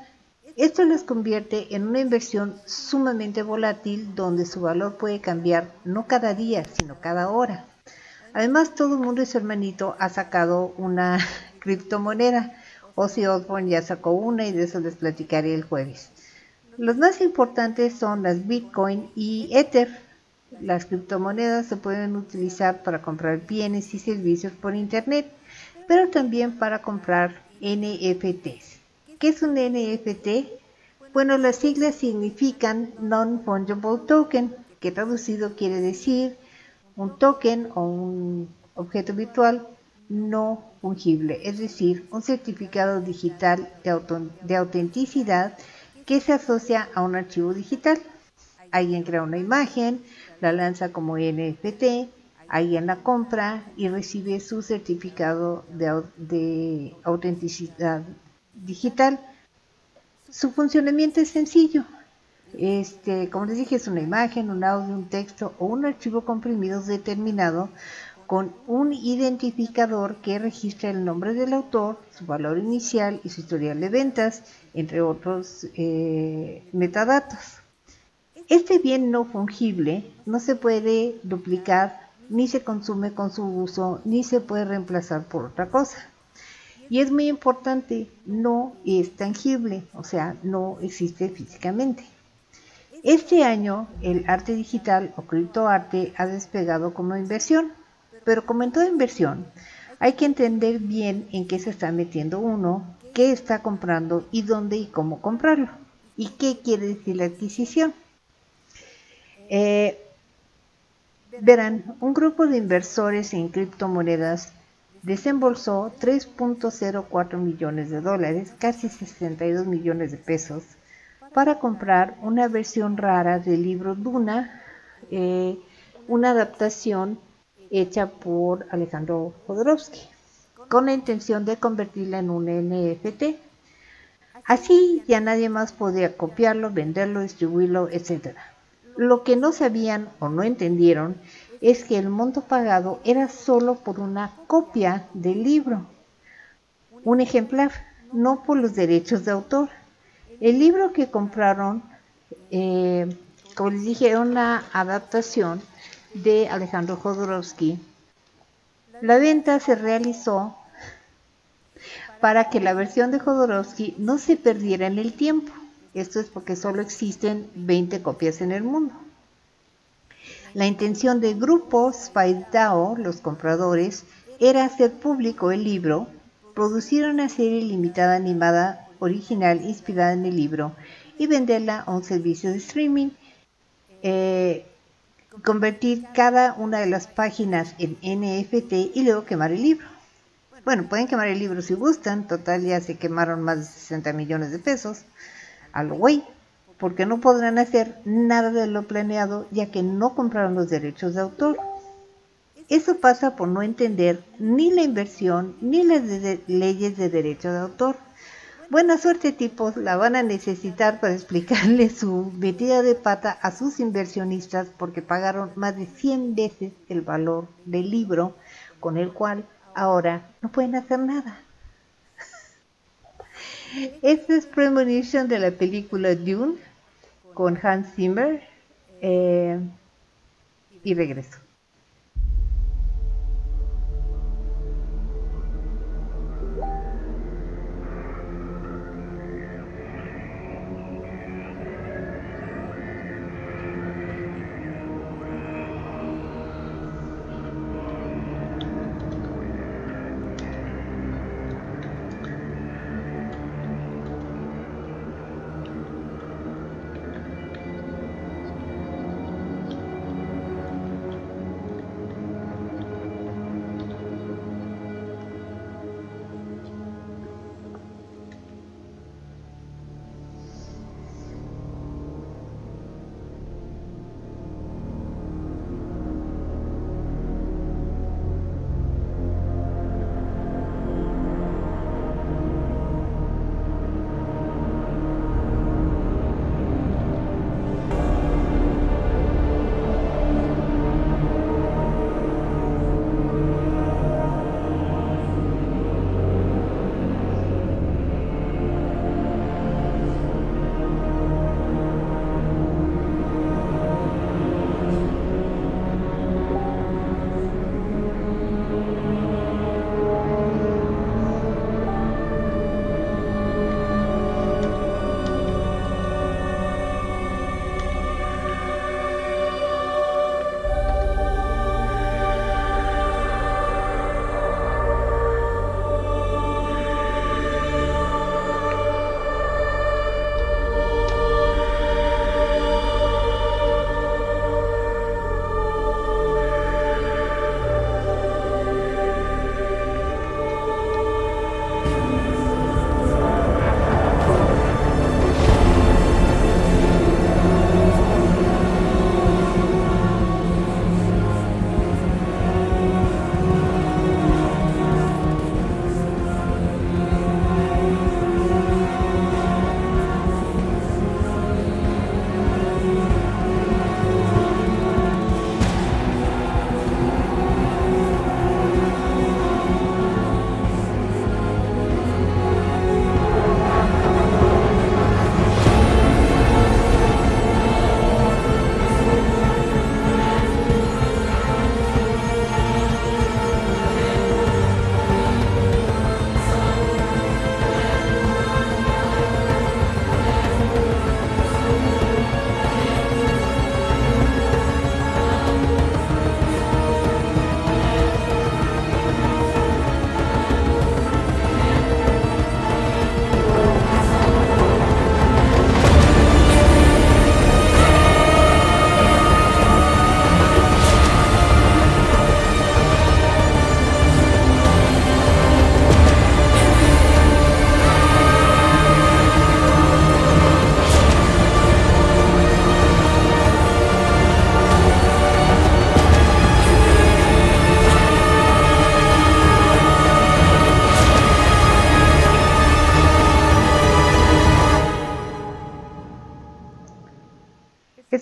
Speaker 2: Esto las convierte en una inversión sumamente volátil donde su valor puede cambiar no cada día, sino cada hora. Además, todo el mundo y su hermanito ha sacado una criptomoneda. Ozzy Osbourne ya sacó una y de eso les platicaré el jueves. Los más importantes son las Bitcoin y Ether. Las criptomonedas se pueden utilizar para comprar bienes y servicios por Internet, pero también para comprar NFTs. ¿Qué es un NFT? Bueno, las siglas significan Non-Fungible Token, que traducido quiere decir un token o un objeto virtual no fungible, es decir, un certificado digital de, autenticidad que se asocia a un archivo digital. Alguien crea una imagen, la lanza como NFT, alguien la compra y recibe su certificado de, de autenticidad digital. Su funcionamiento es sencillo. Este, como les dije, es una imagen, un audio, un texto o un archivo comprimido determinado con un identificador que registra el nombre del autor, su valor inicial y su historial de ventas, entre otros eh, metadatos. Este bien no fungible no se puede duplicar, ni se consume con su uso, ni se puede reemplazar por otra cosa. Y es muy importante, no es tangible, o sea, no existe físicamente. Este año el arte digital o criptoarte ha despegado como inversión, pero como en toda inversión, hay que entender bien en qué se está metiendo uno, qué está comprando y dónde y cómo comprarlo, y qué quiere decir la adquisición. Eh, verán, un grupo de inversores en criptomonedas desembolsó 3.04 millones de dólares, casi 62 millones de pesos, para comprar una versión rara del libro Duna, eh, una adaptación hecha por Alejandro Jodorowsky, con la intención de convertirla en un NFT. Así ya nadie más podía copiarlo, venderlo, distribuirlo, etc. Lo que no sabían o no entendieron es que el monto pagado era solo por una copia del libro, un ejemplar, no por los derechos de autor. El libro que compraron, eh, como les dije, era una adaptación de Alejandro Jodorowsky. La venta se realizó para que la versión de Jodorowsky no se perdiera en el tiempo. Esto es porque solo existen 20 copias en el mundo. La intención del grupo Spice DAO, los compradores, era hacer público el libro, producir una serie limitada animada original inspirada en el libro y venderla a un servicio de streaming. Eh, convertir cada una de las páginas en NFT y luego quemar el libro. Bueno, pueden quemar el libro si gustan, total ya se quemaron más de 60 millones de pesos a lo güey, porque no podrán hacer nada de lo planeado ya que no compraron los derechos de autor. Eso pasa por no entender ni la inversión ni las leyes de derecho de autor. Buena suerte tipos, la van a necesitar para explicarle su metida de pata a sus inversionistas porque pagaron más de 100 veces el valor del libro con el cual ahora no pueden hacer nada. Esta es Premonition de la película Dune con Hans Zimmer eh, y regreso.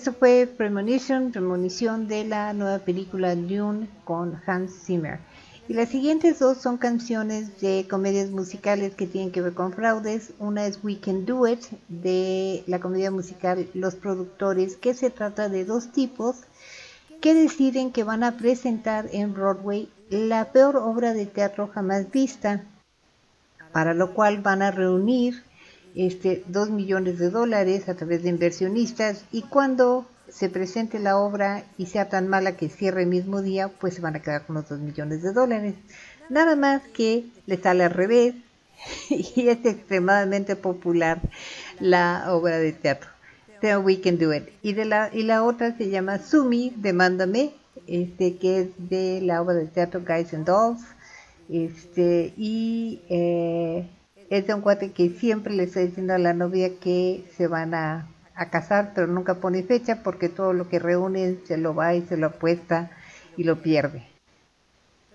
Speaker 2: Eso fue Premonition, Premonición de la nueva película Dune con Hans Zimmer. Y las siguientes dos son canciones de comedias musicales que tienen que ver con fraudes. Una es We Can Do It de la comedia musical Los Productores, que se trata de dos tipos que deciden que van a presentar en Broadway la peor obra de teatro jamás vista, para lo cual van a reunir este, 2 millones de dólares a través de inversionistas y cuando se presente la obra y sea tan mala que cierre el mismo día, pues se van a quedar con los 2 millones de dólares. Nada más que le sale al revés y es extremadamente popular la obra de teatro. The We Can Do It. Y, de la, y la otra se llama Sumi, Demándame, este, que es de la obra de teatro Guys and Dolls. Este, y eh, es un cuate que siempre le está diciendo a la novia que se van a, casar, pero nunca pone fecha porque todo lo que reúnen se lo va y se lo apuesta y lo pierde.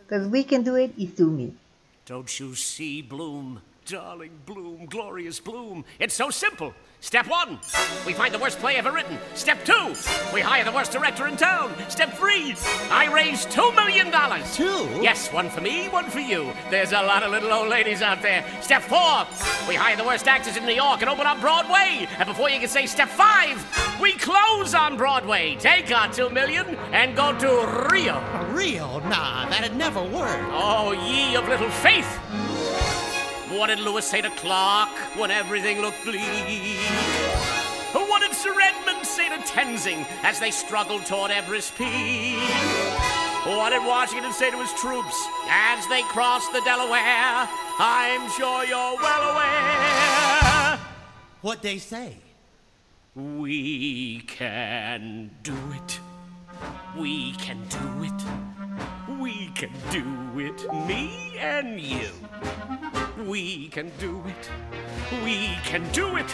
Speaker 2: Entonces, We Can Do It y Sumi.
Speaker 3: Don't you see, Bloom? Darling Bloom, glorious Bloom. It's so simple. Step one, we find the worst play ever written. Step two, we hire the worst director in town. Step three, I raise two million dollars.
Speaker 10: Two?
Speaker 3: Yes, one for me, one for you. There's a lot of little old ladies out there. Step four, we hire the worst actors in New York and open up Broadway. And before you can say step five, we close on Broadway. Take our two million and go to Rio.
Speaker 10: Rio? Nah, that'd never work.
Speaker 3: Oh, ye of little faith! What did Lewis say to Clark when everything looked bleak? What did Sir Edmund say to Tenzing as they struggled toward Everest Peak? What did Washington say to his troops as they crossed the Delaware? I'm sure you're well aware.
Speaker 10: What'd they say?
Speaker 3: We can do it. We can do it. We can do it, me and you. We can do it. We can do it.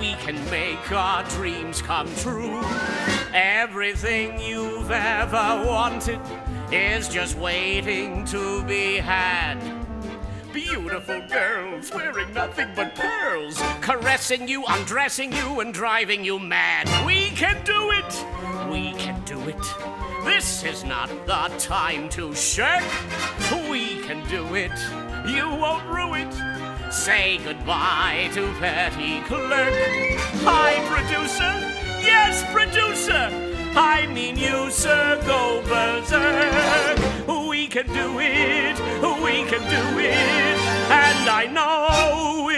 Speaker 3: We can make our dreams come true. Everything you've ever wanted is just waiting to be had. Beautiful girls wearing nothing but pearls, caressing you, undressing you, and driving you mad. We can do it! We can do it. This is not the time to shirk. We can do it. You won't rue it. Say goodbye to petty clerk. Hi, producer. Yes, producer. I mean you, sir, go berserk. We can do it, we can do it, and I know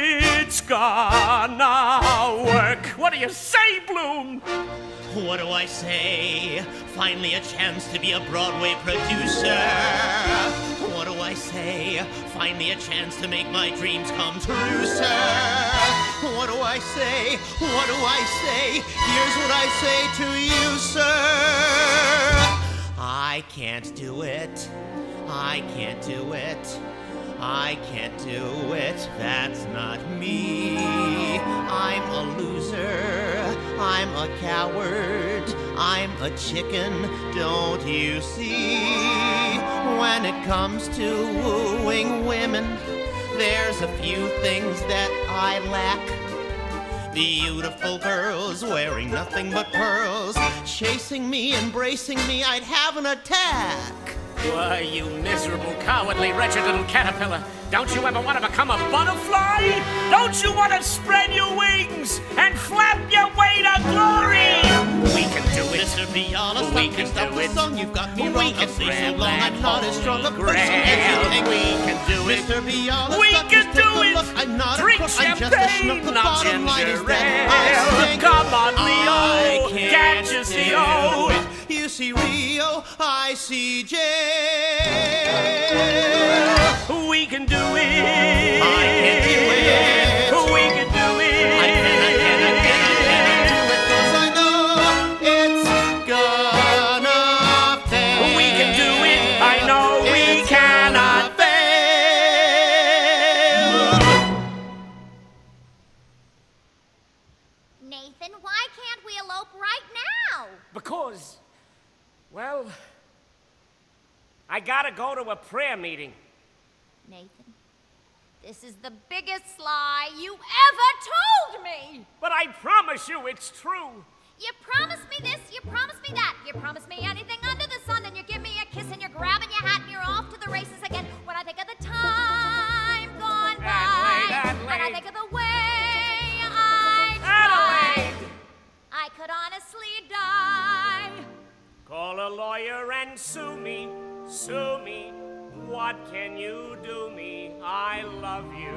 Speaker 3: it's gonna work. What do you say, Bloom?
Speaker 10: What do I say? Finally a chance to be a Broadway producer. What do I say? Finally a chance to make my dreams come true, sir. What do I say? What do I say? Here's what I say to you, sir. I can't do it. I can't do it. I can't do it. That's not me. I'm a loser. I'm a coward. I'm a chicken. Don't you see? When it comes to wooing women, there's a few things that I lack. Beautiful girls wearing nothing but pearls, chasing me, embracing me, I'd have an attack.
Speaker 3: Why, you miserable, cowardly, wretched little caterpillar. Don't you ever want to become a butterfly? Don't you want to spread your wings and flap your way to glory? We can do it.
Speaker 10: Mr. Viola, stop
Speaker 3: we can
Speaker 10: stop
Speaker 3: do
Speaker 10: the
Speaker 3: it.
Speaker 10: song. You've got me
Speaker 3: we
Speaker 10: wrong.
Speaker 3: can
Speaker 10: I'll so long. I'm not as strong a person as you think.
Speaker 3: We can do it.
Speaker 10: Mr. Viola,
Speaker 3: We
Speaker 10: stop,
Speaker 3: can do it.
Speaker 10: Look. I'm not
Speaker 3: Drink
Speaker 10: a crook. I'm just a schnook. The bottom line is that I stink.
Speaker 3: Come on, Leo.
Speaker 10: Can't
Speaker 3: you see, oh?
Speaker 10: You see Rio, I see
Speaker 3: We can do it.
Speaker 10: I can do it.
Speaker 3: Well, I gotta go to a prayer meeting.
Speaker 11: Nathan, this is the biggest lie you ever told me.
Speaker 3: But I promise you it's true.
Speaker 11: You promise me this, you promise me that. You promise me anything under the sun, and you give me a kiss and you're grabbing your hat and you're off to the races again. When I think of the time gone by, and I think of the way I tried, I could honestly die.
Speaker 3: Call a lawyer and sue me, sue me. What can you do me? I love you.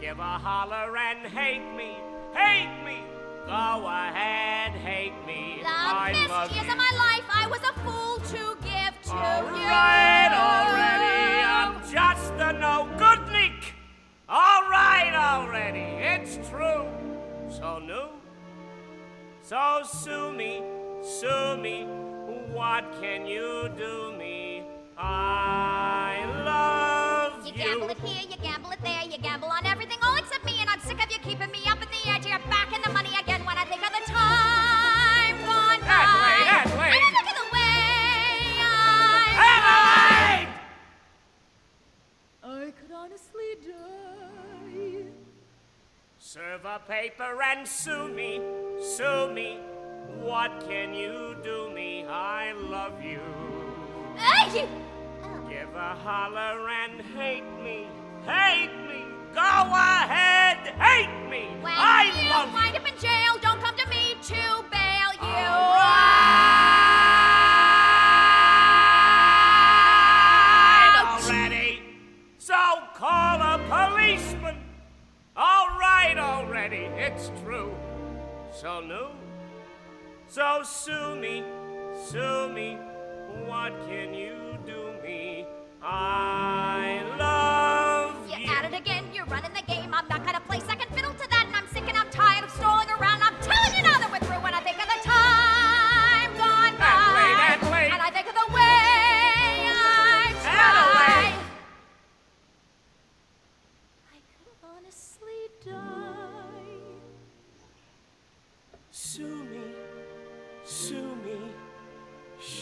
Speaker 3: Give a holler and hate me, hate me. Go ahead, hate me.
Speaker 11: The
Speaker 3: I
Speaker 11: best
Speaker 3: love
Speaker 11: years
Speaker 3: you.
Speaker 11: of my life I was a fool to give to
Speaker 3: All
Speaker 11: you.
Speaker 3: right, already. I'm just a no good nick. All right, already. It's true. So new. So sue me, sue me. What can you do me? I love
Speaker 11: You
Speaker 3: you.
Speaker 11: gamble it here, you gamble it there, you gamble on everything oh, all except me, and I'm sick of you keeping me up in the edge. You're back in the money again when I think of the time gone by.
Speaker 3: Adelaide, Adelaide.
Speaker 11: And I think of the way I
Speaker 3: Adelaide!
Speaker 11: I could honestly die.
Speaker 3: Serve a paper and sue me, sue me. What can you do me? I love you.
Speaker 11: Hey, you!
Speaker 3: Give a holler and hate me, hate me. Go ahead, hate me.
Speaker 11: When
Speaker 3: I
Speaker 11: you
Speaker 3: love
Speaker 11: wind
Speaker 3: you.
Speaker 11: up in jail, don't come to me to bail you.
Speaker 3: Right already. So call a policeman. All right already, it's true. So new. So sue me, sue me. What can you do me? I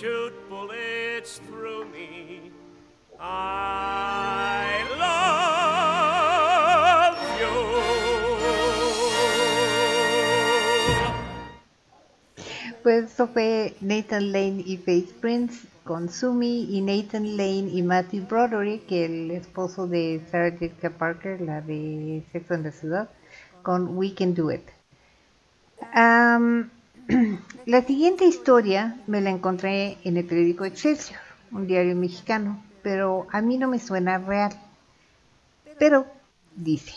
Speaker 3: shoot bullets through me. I love you.
Speaker 2: Pues eso fue Nathan Lane y Faith Prince con Sumi y Nathan Lane y Matthew Broderick, el esposo de Sarah Jessica Parker, la de Sexo en la Ciudad, con We Can Do It. Am, la siguiente historia me la encontré en el periódico Excelsior, un diario mexicano, pero a mí no me suena real. Pero dice,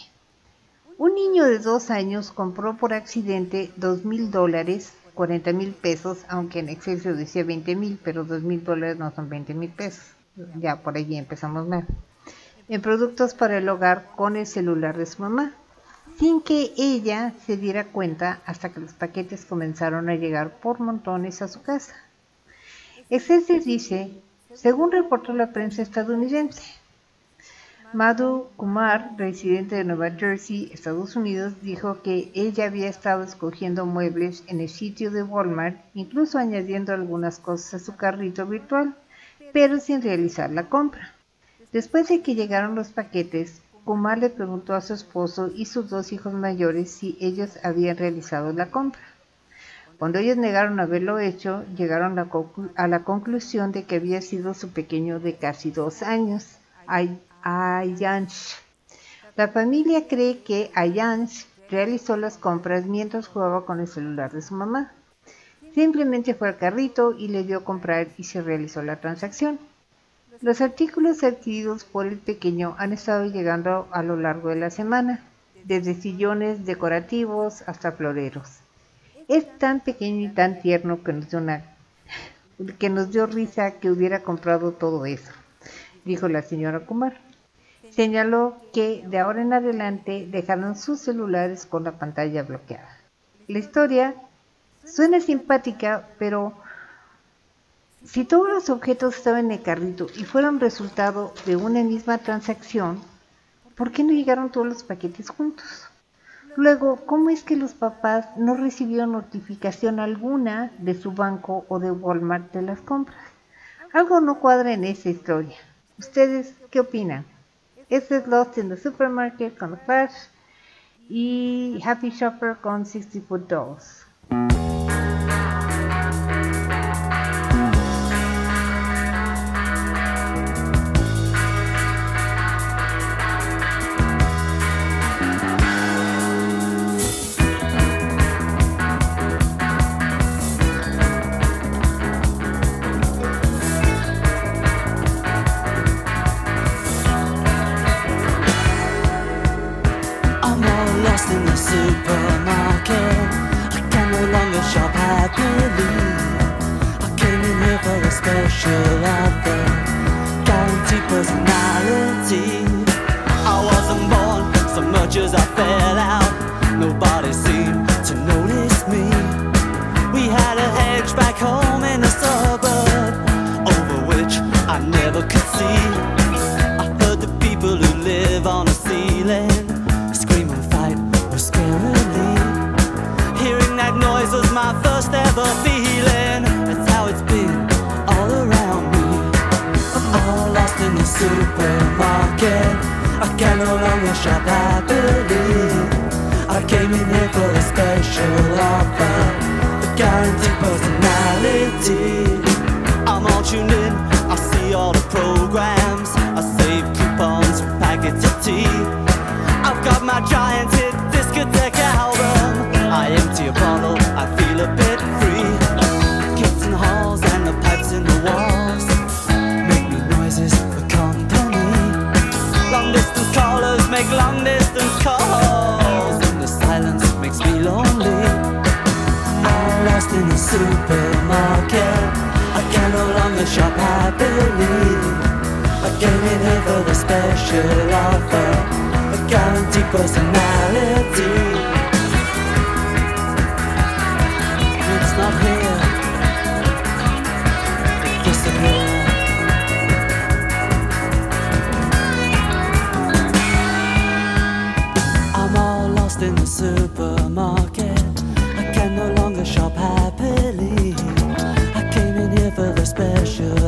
Speaker 2: un niño de dos años compró por accidente dos mil dólares, 40 mil pesos, aunque en Excelsior decía 20 mil, pero dos mil dólares no son 20 mil pesos. Ya por allí empezamos mal. En productos para el hogar con el celular de su mamá, sin que ella se diera cuenta hasta que los paquetes comenzaron a llegar por montones a su casa. Excelsior dice, según reportó la prensa estadounidense, Madhu Kumar, residente de Nueva Jersey, Estados Unidos, dijo que ella había estado escogiendo muebles en el sitio de Walmart, incluso añadiendo algunas cosas a su carrito virtual, pero sin realizar la compra. Después de que llegaron los paquetes, Kumar le preguntó a su esposo y sus dos hijos mayores si ellos habían realizado la compra. Cuando ellos negaron haberlo hecho, llegaron a la, conclusión de que había sido su pequeño de casi dos años, Ay- Ayansh. La familia cree que Ayansh realizó las compras mientras jugaba con el celular de su mamá. Simplemente fue al carrito y le dio a comprar y se realizó la transacción. Los artículos adquiridos por el pequeño han estado llegando a lo largo de la semana, desde sillones decorativos hasta floreros. Es tan pequeño y tan tierno que nos dio, una- que nos dio risa que hubiera comprado todo eso, dijo la señora Kumar. Señaló que de ahora en adelante dejaron sus celulares con la pantalla bloqueada. La historia suena simpática, pero si todos los objetos estaban en el carrito y fueron resultado de una misma transacción, ¿por qué no llegaron todos los paquetes juntos? Luego, ¿cómo es que los papás no recibieron notificación alguna de su banco o de Walmart de las compras? Algo no cuadra en esa historia. ¿Ustedes qué opinan? Este es Lost in the Supermarket con The Flash y Happy Shopper con 60 Foot Dolls.
Speaker 12: Special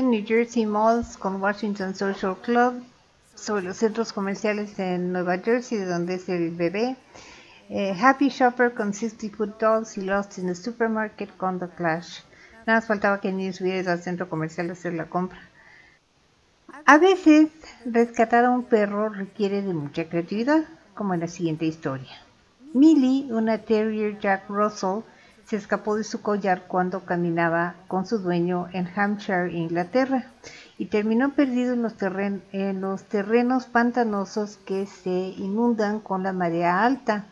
Speaker 13: New Jersey Malls
Speaker 2: con Washington Social Club sobre los centros comerciales en Nueva Jersey, de donde es el bebé. Eh, Happy Shopper con 60 Foot Dogs y Lost in the Supermarket con The Clash. Nada más faltaba que ni subiera al centro comercial a hacer la compra. A veces, rescatar a un perro requiere de mucha creatividad, como en la siguiente historia. Millie, una Terrier Jack Russell, se escapó de su collar cuando caminaba con su dueño en Hampshire, Inglaterra, y terminó perdido en los, terren- en los terrenos pantanosos que se inundan con la marea alta.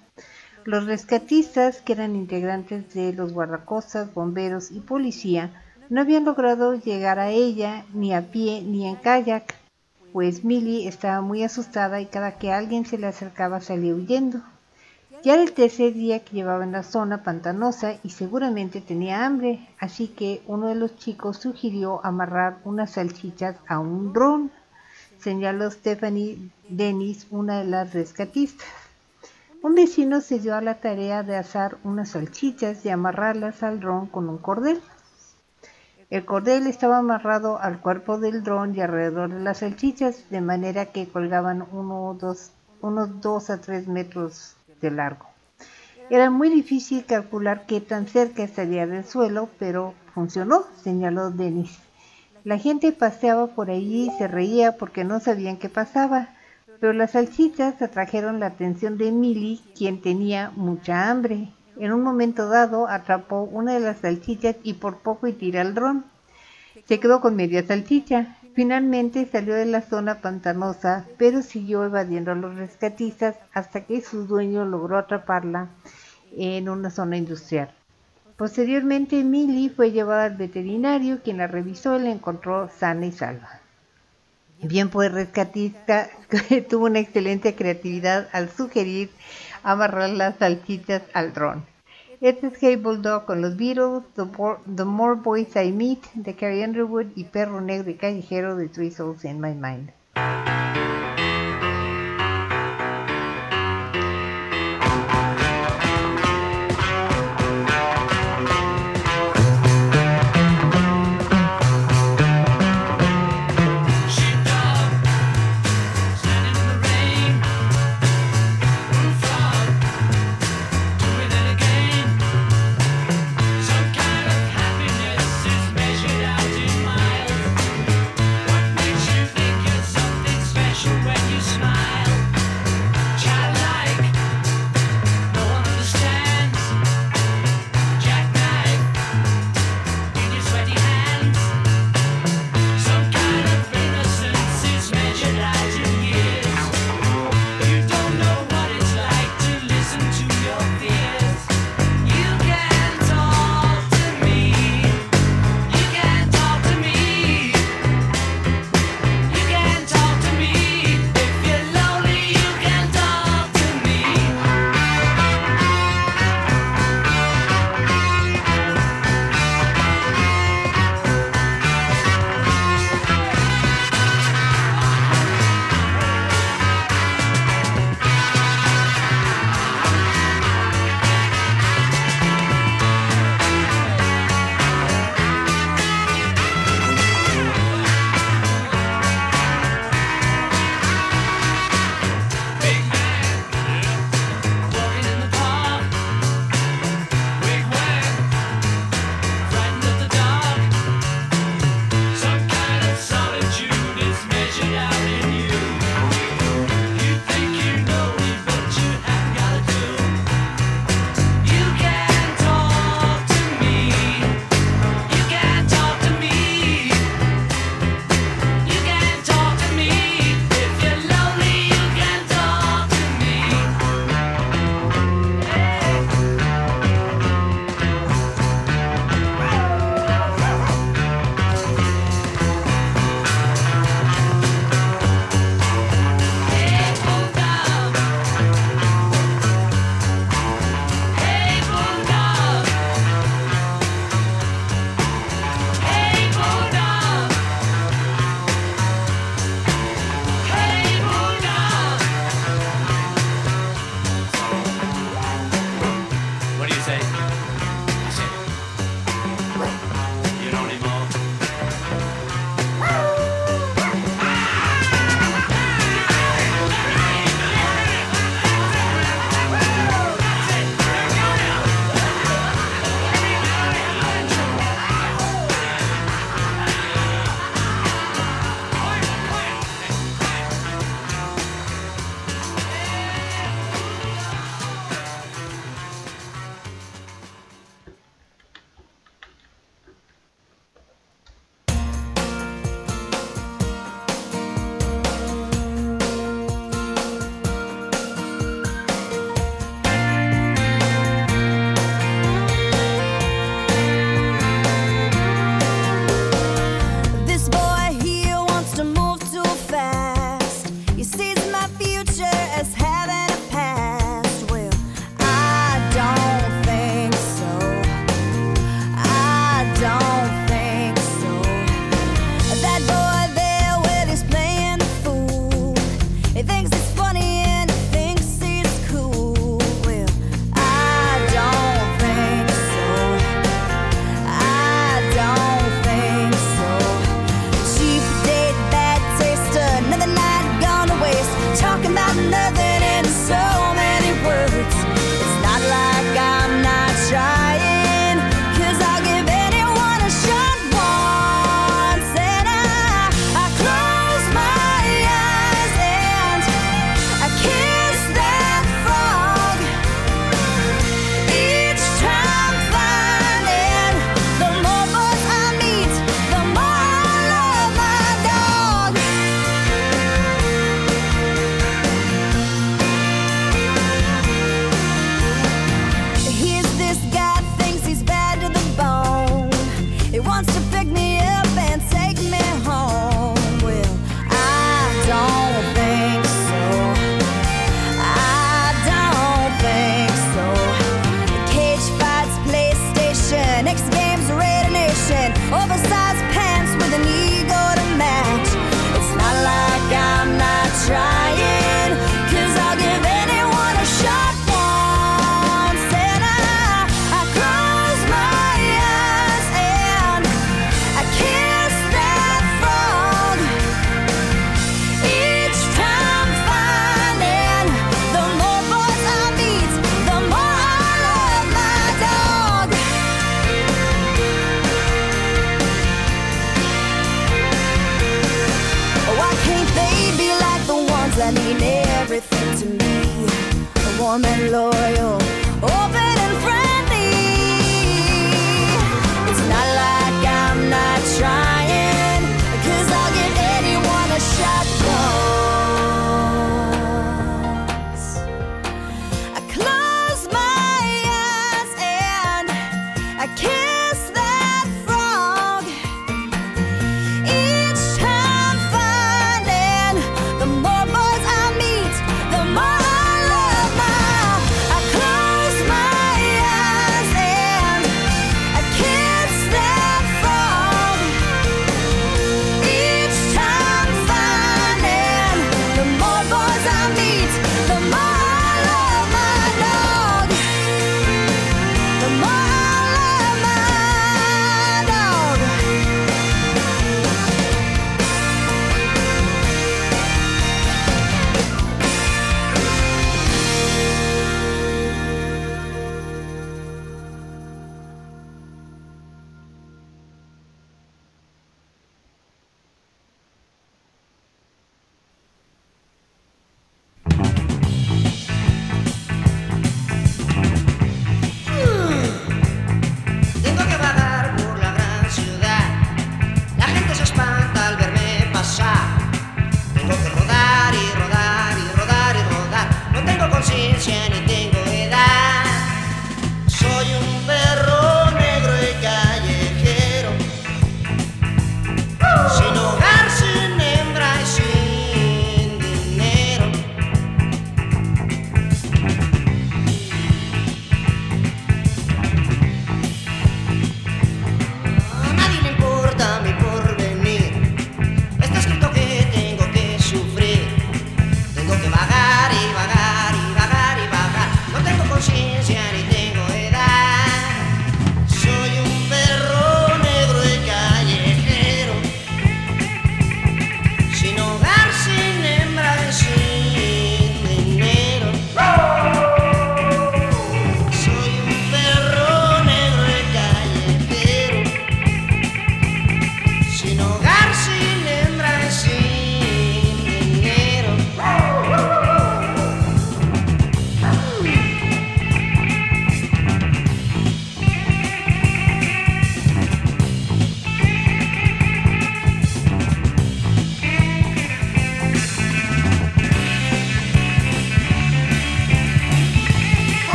Speaker 2: Los rescatistas, que eran integrantes de los guardacostas, bomberos y policía, no habían logrado llegar a ella ni a pie ni en kayak, pues Millie estaba muy asustada y cada que alguien se le acercaba salía huyendo. Ya era el tercer día que llevaba en la zona pantanosa y seguramente tenía hambre, así que uno de los chicos sugirió amarrar unas salchichas a un dron, señaló Stephanie Dennis, una de las rescatistas. Un vecino se dio a la tarea de asar unas salchichas y amarrarlas al dron con un cordel. El cordel estaba amarrado al cuerpo del dron y alrededor de las salchichas, de manera que colgaban uno, dos, unos 2 a 3 metros largo. Era muy difícil calcular qué tan cerca estaría del suelo, pero funcionó, señaló Dennis. La gente paseaba por allí y se reía porque no sabían qué pasaba, pero las salchichas atrajeron la atención de Millie, quien tenía mucha hambre. En un momento dado atrapó una de las salchichas y por poco y tira el dron. Se quedó con media salchicha. Finalmente salió de la zona pantanosa, pero siguió evadiendo a los rescatistas hasta que su dueño logró atraparla en una zona industrial. Posteriormente, Millie fue llevada al veterinario, quien la revisó y la encontró sana y salva. Bien, pues rescatista tuvo una excelente creatividad al sugerir amarrar las salchichas al dron.
Speaker 8: Este es Hey Bulldog con los Beatles, The, Bo- The More Boys I Meet de Carrie Underwood y Perro Negro y Callejero de Three Souls in My Mind.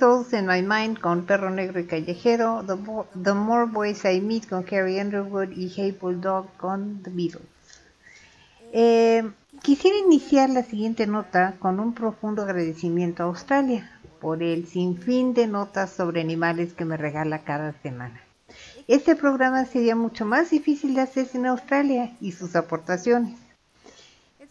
Speaker 2: Souls in My Mind con Perro Negro y Callejero, The, The More Boys I Meet con Carrie Underwood y Hey Bulldog con The Beatles. Eh, quisiera iniciar la siguiente nota con un profundo agradecimiento a Australia por el sinfín de notas sobre animales que me regala cada semana. Este programa sería mucho más difícil de hacer sin Australia y sus aportaciones.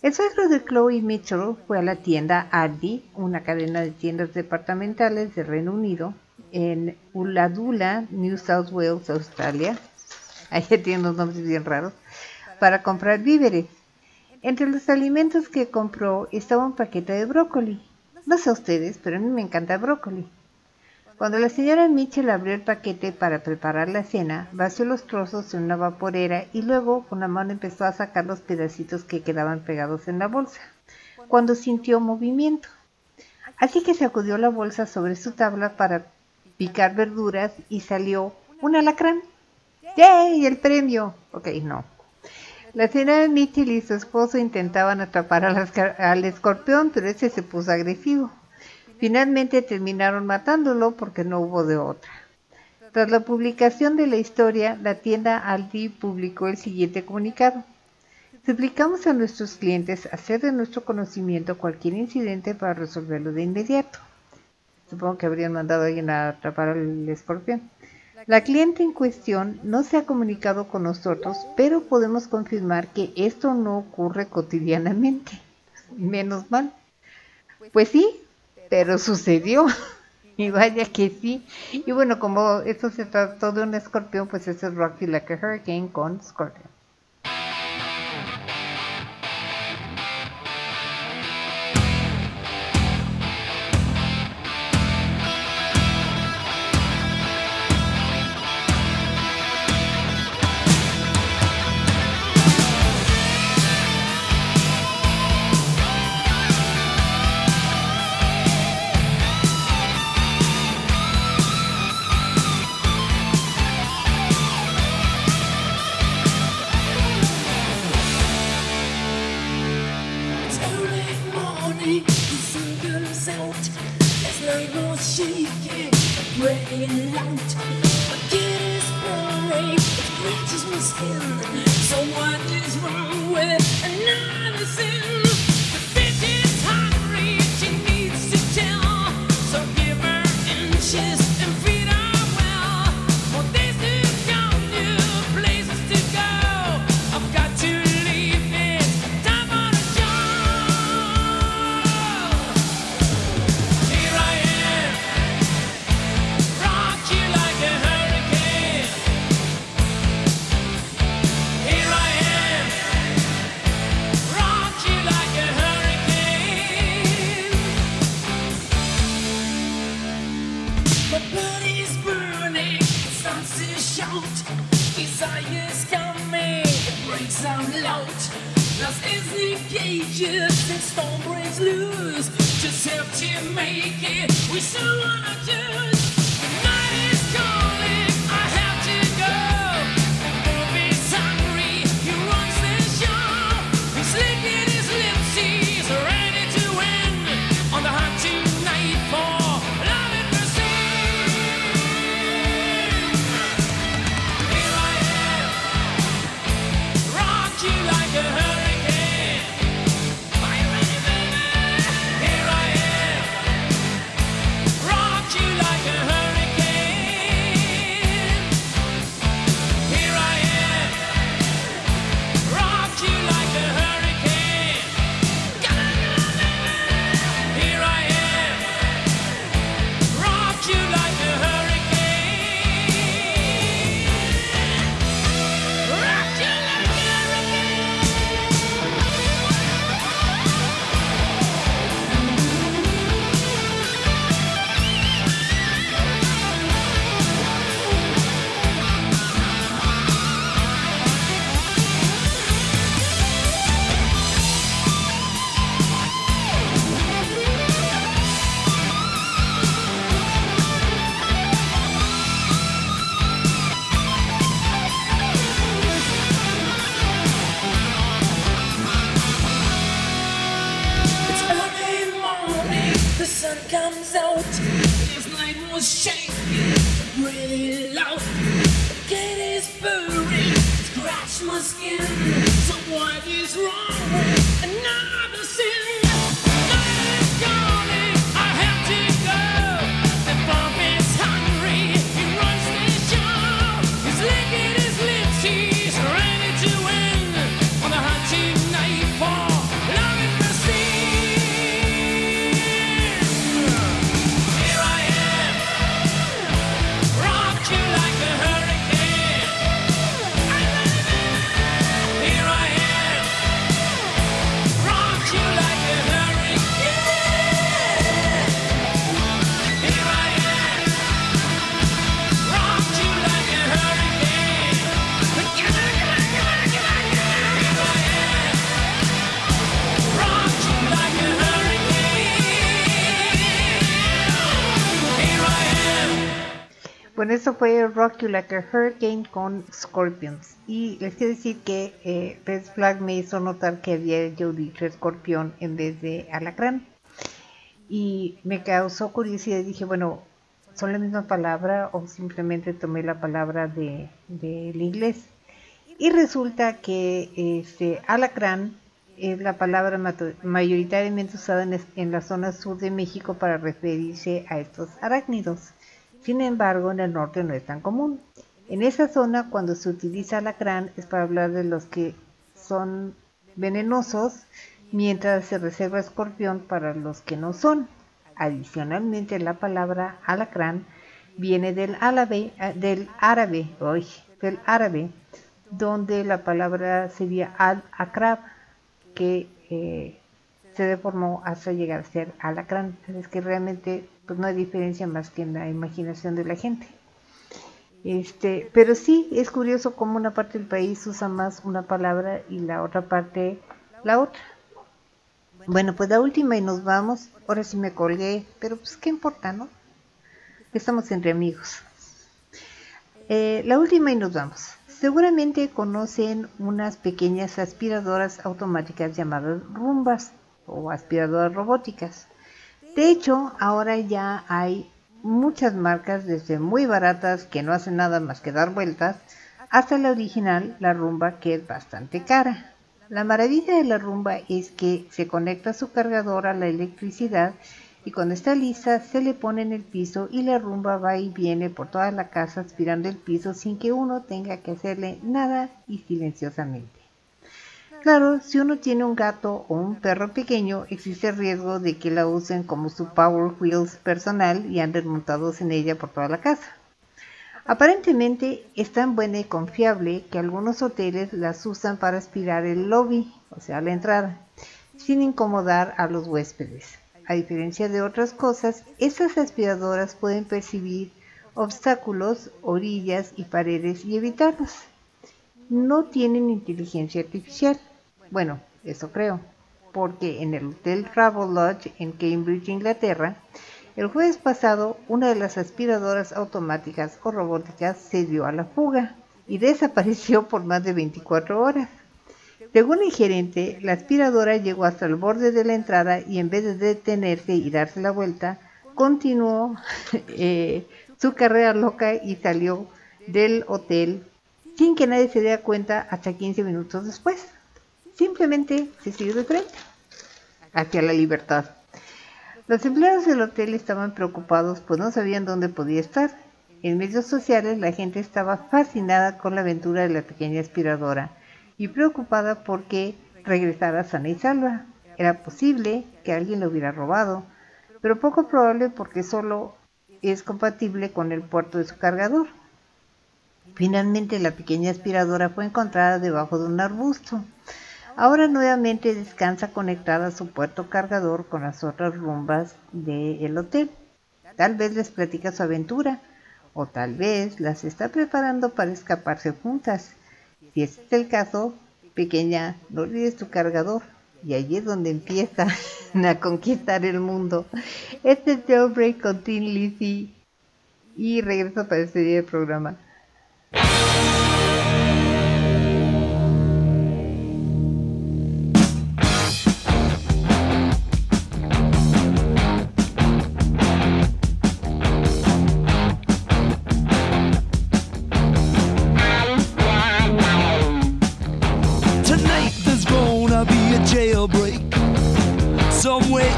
Speaker 2: El suegro de Chloe Mitchell fue a la tienda Aldi, una cadena de tiendas departamentales del Reino Unido, en Uladula, New South Wales, Australia. Allá tienen unos nombres bien raros. Para comprar víveres. Entre los alimentos que compró estaba un paquete de brócoli.
Speaker 14: No sé ustedes, pero a mí me encanta el brócoli. Cuando la señora Mitchell abrió el paquete para preparar la cena, vació los trozos en una vaporera y luego con la mano empezó a sacar los pedacitos que quedaban pegados en la bolsa, cuando sintió movimiento. Así que sacudió la bolsa sobre su tabla para picar verduras y salió un alacrán. ¡Yay! ¡El premio! Ok, no. La señora Mitchell y su esposo intentaban atrapar al, al escorpión, pero ese se puso agresivo. Finalmente terminaron matándolo porque no hubo de otra. Tras la publicación de la historia, la tienda Aldi publicó el siguiente comunicado. Suplicamos a nuestros clientes hacer de nuestro conocimiento cualquier incidente para resolverlo de inmediato. Supongo que habrían mandado a alguien a atrapar al escorpión. La cliente en cuestión no se ha comunicado con nosotros, pero podemos confirmar que esto no ocurre cotidianamente. Menos mal. Pues sí, pero sucedió. Y vaya que sí. Y bueno, como esto se trató de un escorpión, pues ese es Rocky Like Hurricane con Scorpion.
Speaker 2: Eso fue Rock You Like a Hurricane con Scorpions. Y les quiero decir que eh, Red Flag me hizo notar que había yo dicho escorpión en vez de alacrán. Y me causó curiosidad. Dije, bueno, ¿son la misma palabra o simplemente tomé la palabra de- del inglés? Y resulta que este, alacrán es la palabra mayoritariamente usada en la zona sur de México para referirse a estos arácnidos. Sin embargo, en el norte no es tan común. En esa zona, cuando se utiliza alacrán, es para hablar de los que son venenosos, mientras se reserva escorpión para los que no son. Adicionalmente, la palabra alacrán viene del árabe, ah, del árabe, del árabe, donde la palabra sería al-akrab, que eh, se deformó hasta llegar a ser alacrán. Es que realmente pues no hay diferencia más que en la imaginación de la gente. Este, pero sí es curioso cómo una parte del país usa más una palabra y la otra parte la otra. Bueno, pues la última y nos vamos. Ahora sí me colgué, pero pues qué importa, ¿no? Estamos entre amigos. Eh, la última y nos vamos. Seguramente conocen unas pequeñas aspiradoras automáticas llamadas rumbas o aspiradoras robóticas. De hecho, ahora ya hay muchas marcas, desde muy baratas que no hacen nada más que dar vueltas, hasta la original, la rumba, que es bastante cara. La maravilla de la rumba es que se conecta su cargador a la electricidad y cuando está lista se le pone en el piso y la rumba va y viene por toda la casa aspirando el piso sin que uno tenga que hacerle nada y silenciosamente. Claro, si uno tiene un gato o un perro pequeño, existe el riesgo de que la usen como su Power Wheels personal y anden montados en ella por toda la casa. Aparentemente es tan buena y confiable que algunos hoteles las usan para aspirar el lobby, o sea, la entrada, sin incomodar a los huéspedes. A diferencia de otras cosas, estas aspiradoras pueden percibir obstáculos, orillas y paredes y evitarlos. No tienen inteligencia artificial. Bueno, eso creo, porque en el Hotel Travelodge en Cambridge, Inglaterra, el jueves pasado una de las aspiradoras automáticas o robóticas se dio a la fuga y desapareció por más de 24 horas. Según el gerente, la aspiradora llegó hasta el borde de la entrada y en vez de detenerse y darse la vuelta, continuó eh, su carrera loca y salió del hotel sin que nadie se diera cuenta hasta 15 minutos después. Simplemente se siguió de frente hacia la libertad. Los empleados del hotel estaban preocupados pues no sabían dónde podía estar. En medios sociales la gente estaba fascinada con la aventura de la pequeña aspiradora y preocupada porque regresara sana y salva. Era posible que alguien lo hubiera robado, pero poco probable porque solo es compatible con el puerto de su cargador. Finalmente la pequeña aspiradora fue encontrada debajo de un arbusto. Ahora nuevamente descansa conectada a su puerto cargador con las otras rumbas del hotel. Tal vez les platica su aventura o tal vez las está preparando para escaparse juntas. Si ese es el caso, pequeña, no olvides tu cargador. Y allí es donde empieza a conquistar el mundo. Este es Jailbreak con Tin Lizzy. Y regreso para despedir el programa.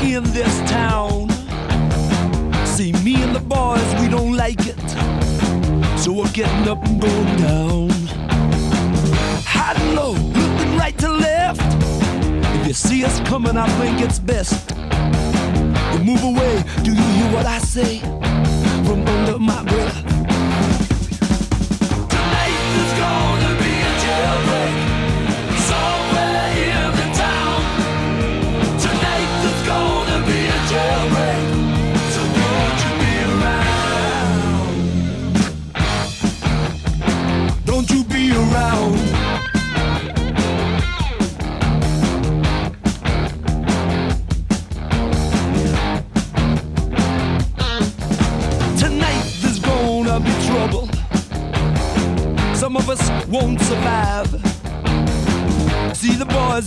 Speaker 5: In this town. See, me and the boys, we don't like it. So we're getting up and going down. High and low, looking right to left. If you see us coming, I think it's best. You move away, do you hear what I say? From under my breath.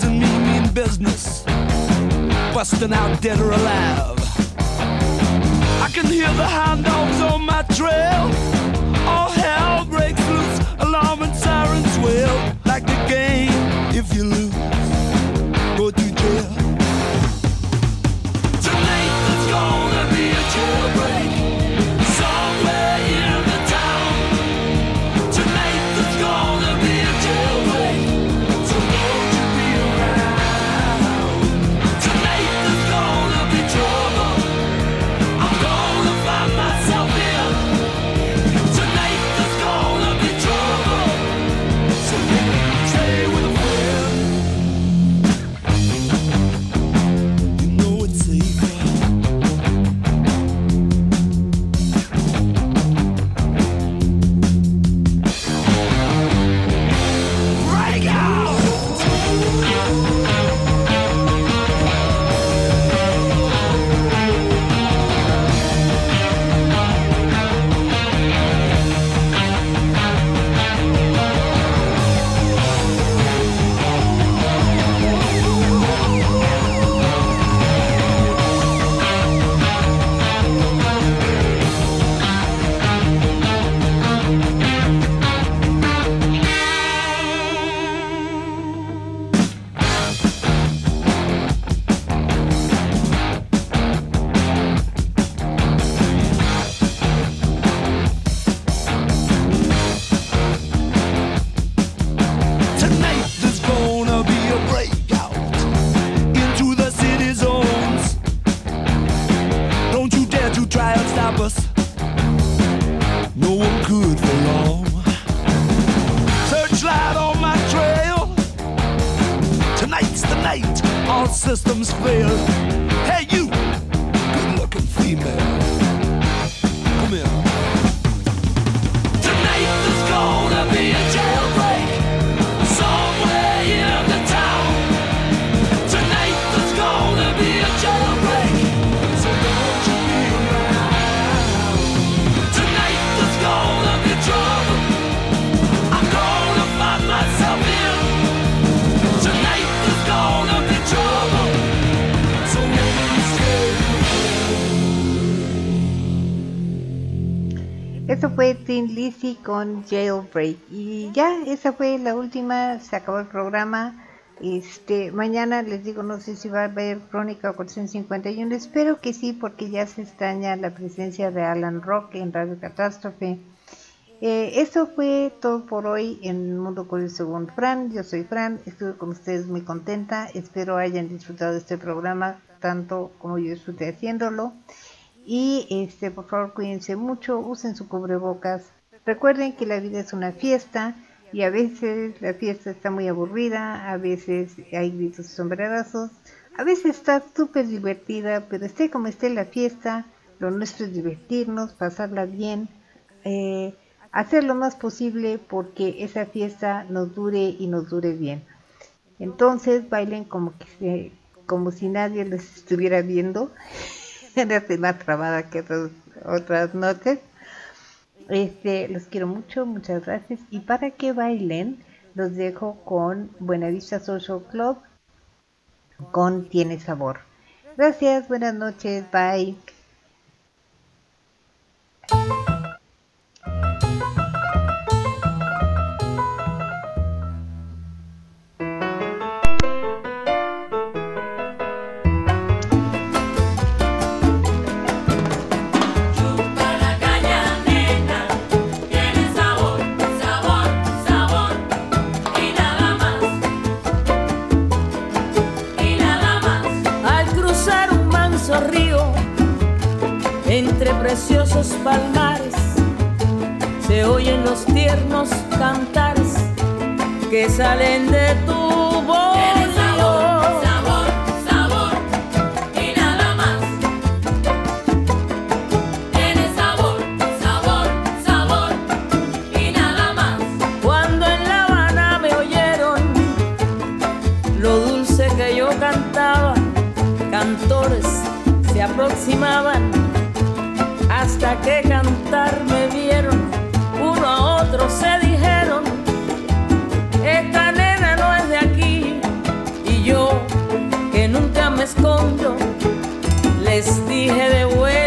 Speaker 7: And me mean business, busting out dead or alive. I can hear the hound dogs on my trail. All hell breaks loose, alarm and sirens wail. Like the game, if you lose,
Speaker 2: Lizzy con Jailbreak. Y ya, esa fue la última, se acabó el programa. Este, mañana les digo, no sé si va a haber Crónica 451, espero que sí, porque ya se extraña la presencia de Alan Rock en Radio Catástrofe. Eh, eso fue todo por hoy en Mundo Curioso según Fran. Yo soy Fran, estuve con ustedes muy contenta. Espero hayan disfrutado de este programa tanto como yo disfruté haciéndolo. Y este, por favor, cuídense mucho, usen su cubrebocas. Recuerden que la vida es una fiesta y a veces la fiesta está muy aburrida, a veces hay gritos sombrerazos, a veces está súper divertida, pero esté como esté la fiesta, lo nuestro es divertirnos, pasarla bien, eh, hacer lo más posible porque esa fiesta nos dure y nos dure bien. Entonces bailen como que se- como si nadie los estuviera viendo. Era más trabada que otras noches. Este, los quiero mucho, muchas gracias. Y para que bailen, los dejo con Buenavista Social Club con Tiene Sabor. Gracias, buenas noches, bye.
Speaker 15: Preciosos palmares, se oyen los tiernos cantares que salen de tu voz.
Speaker 8: Tiene
Speaker 15: hasta que cantar me vieron, uno a otro se dijeron, esta nena no es de aquí, y yo, que nunca me escondo, les dije de vuelta.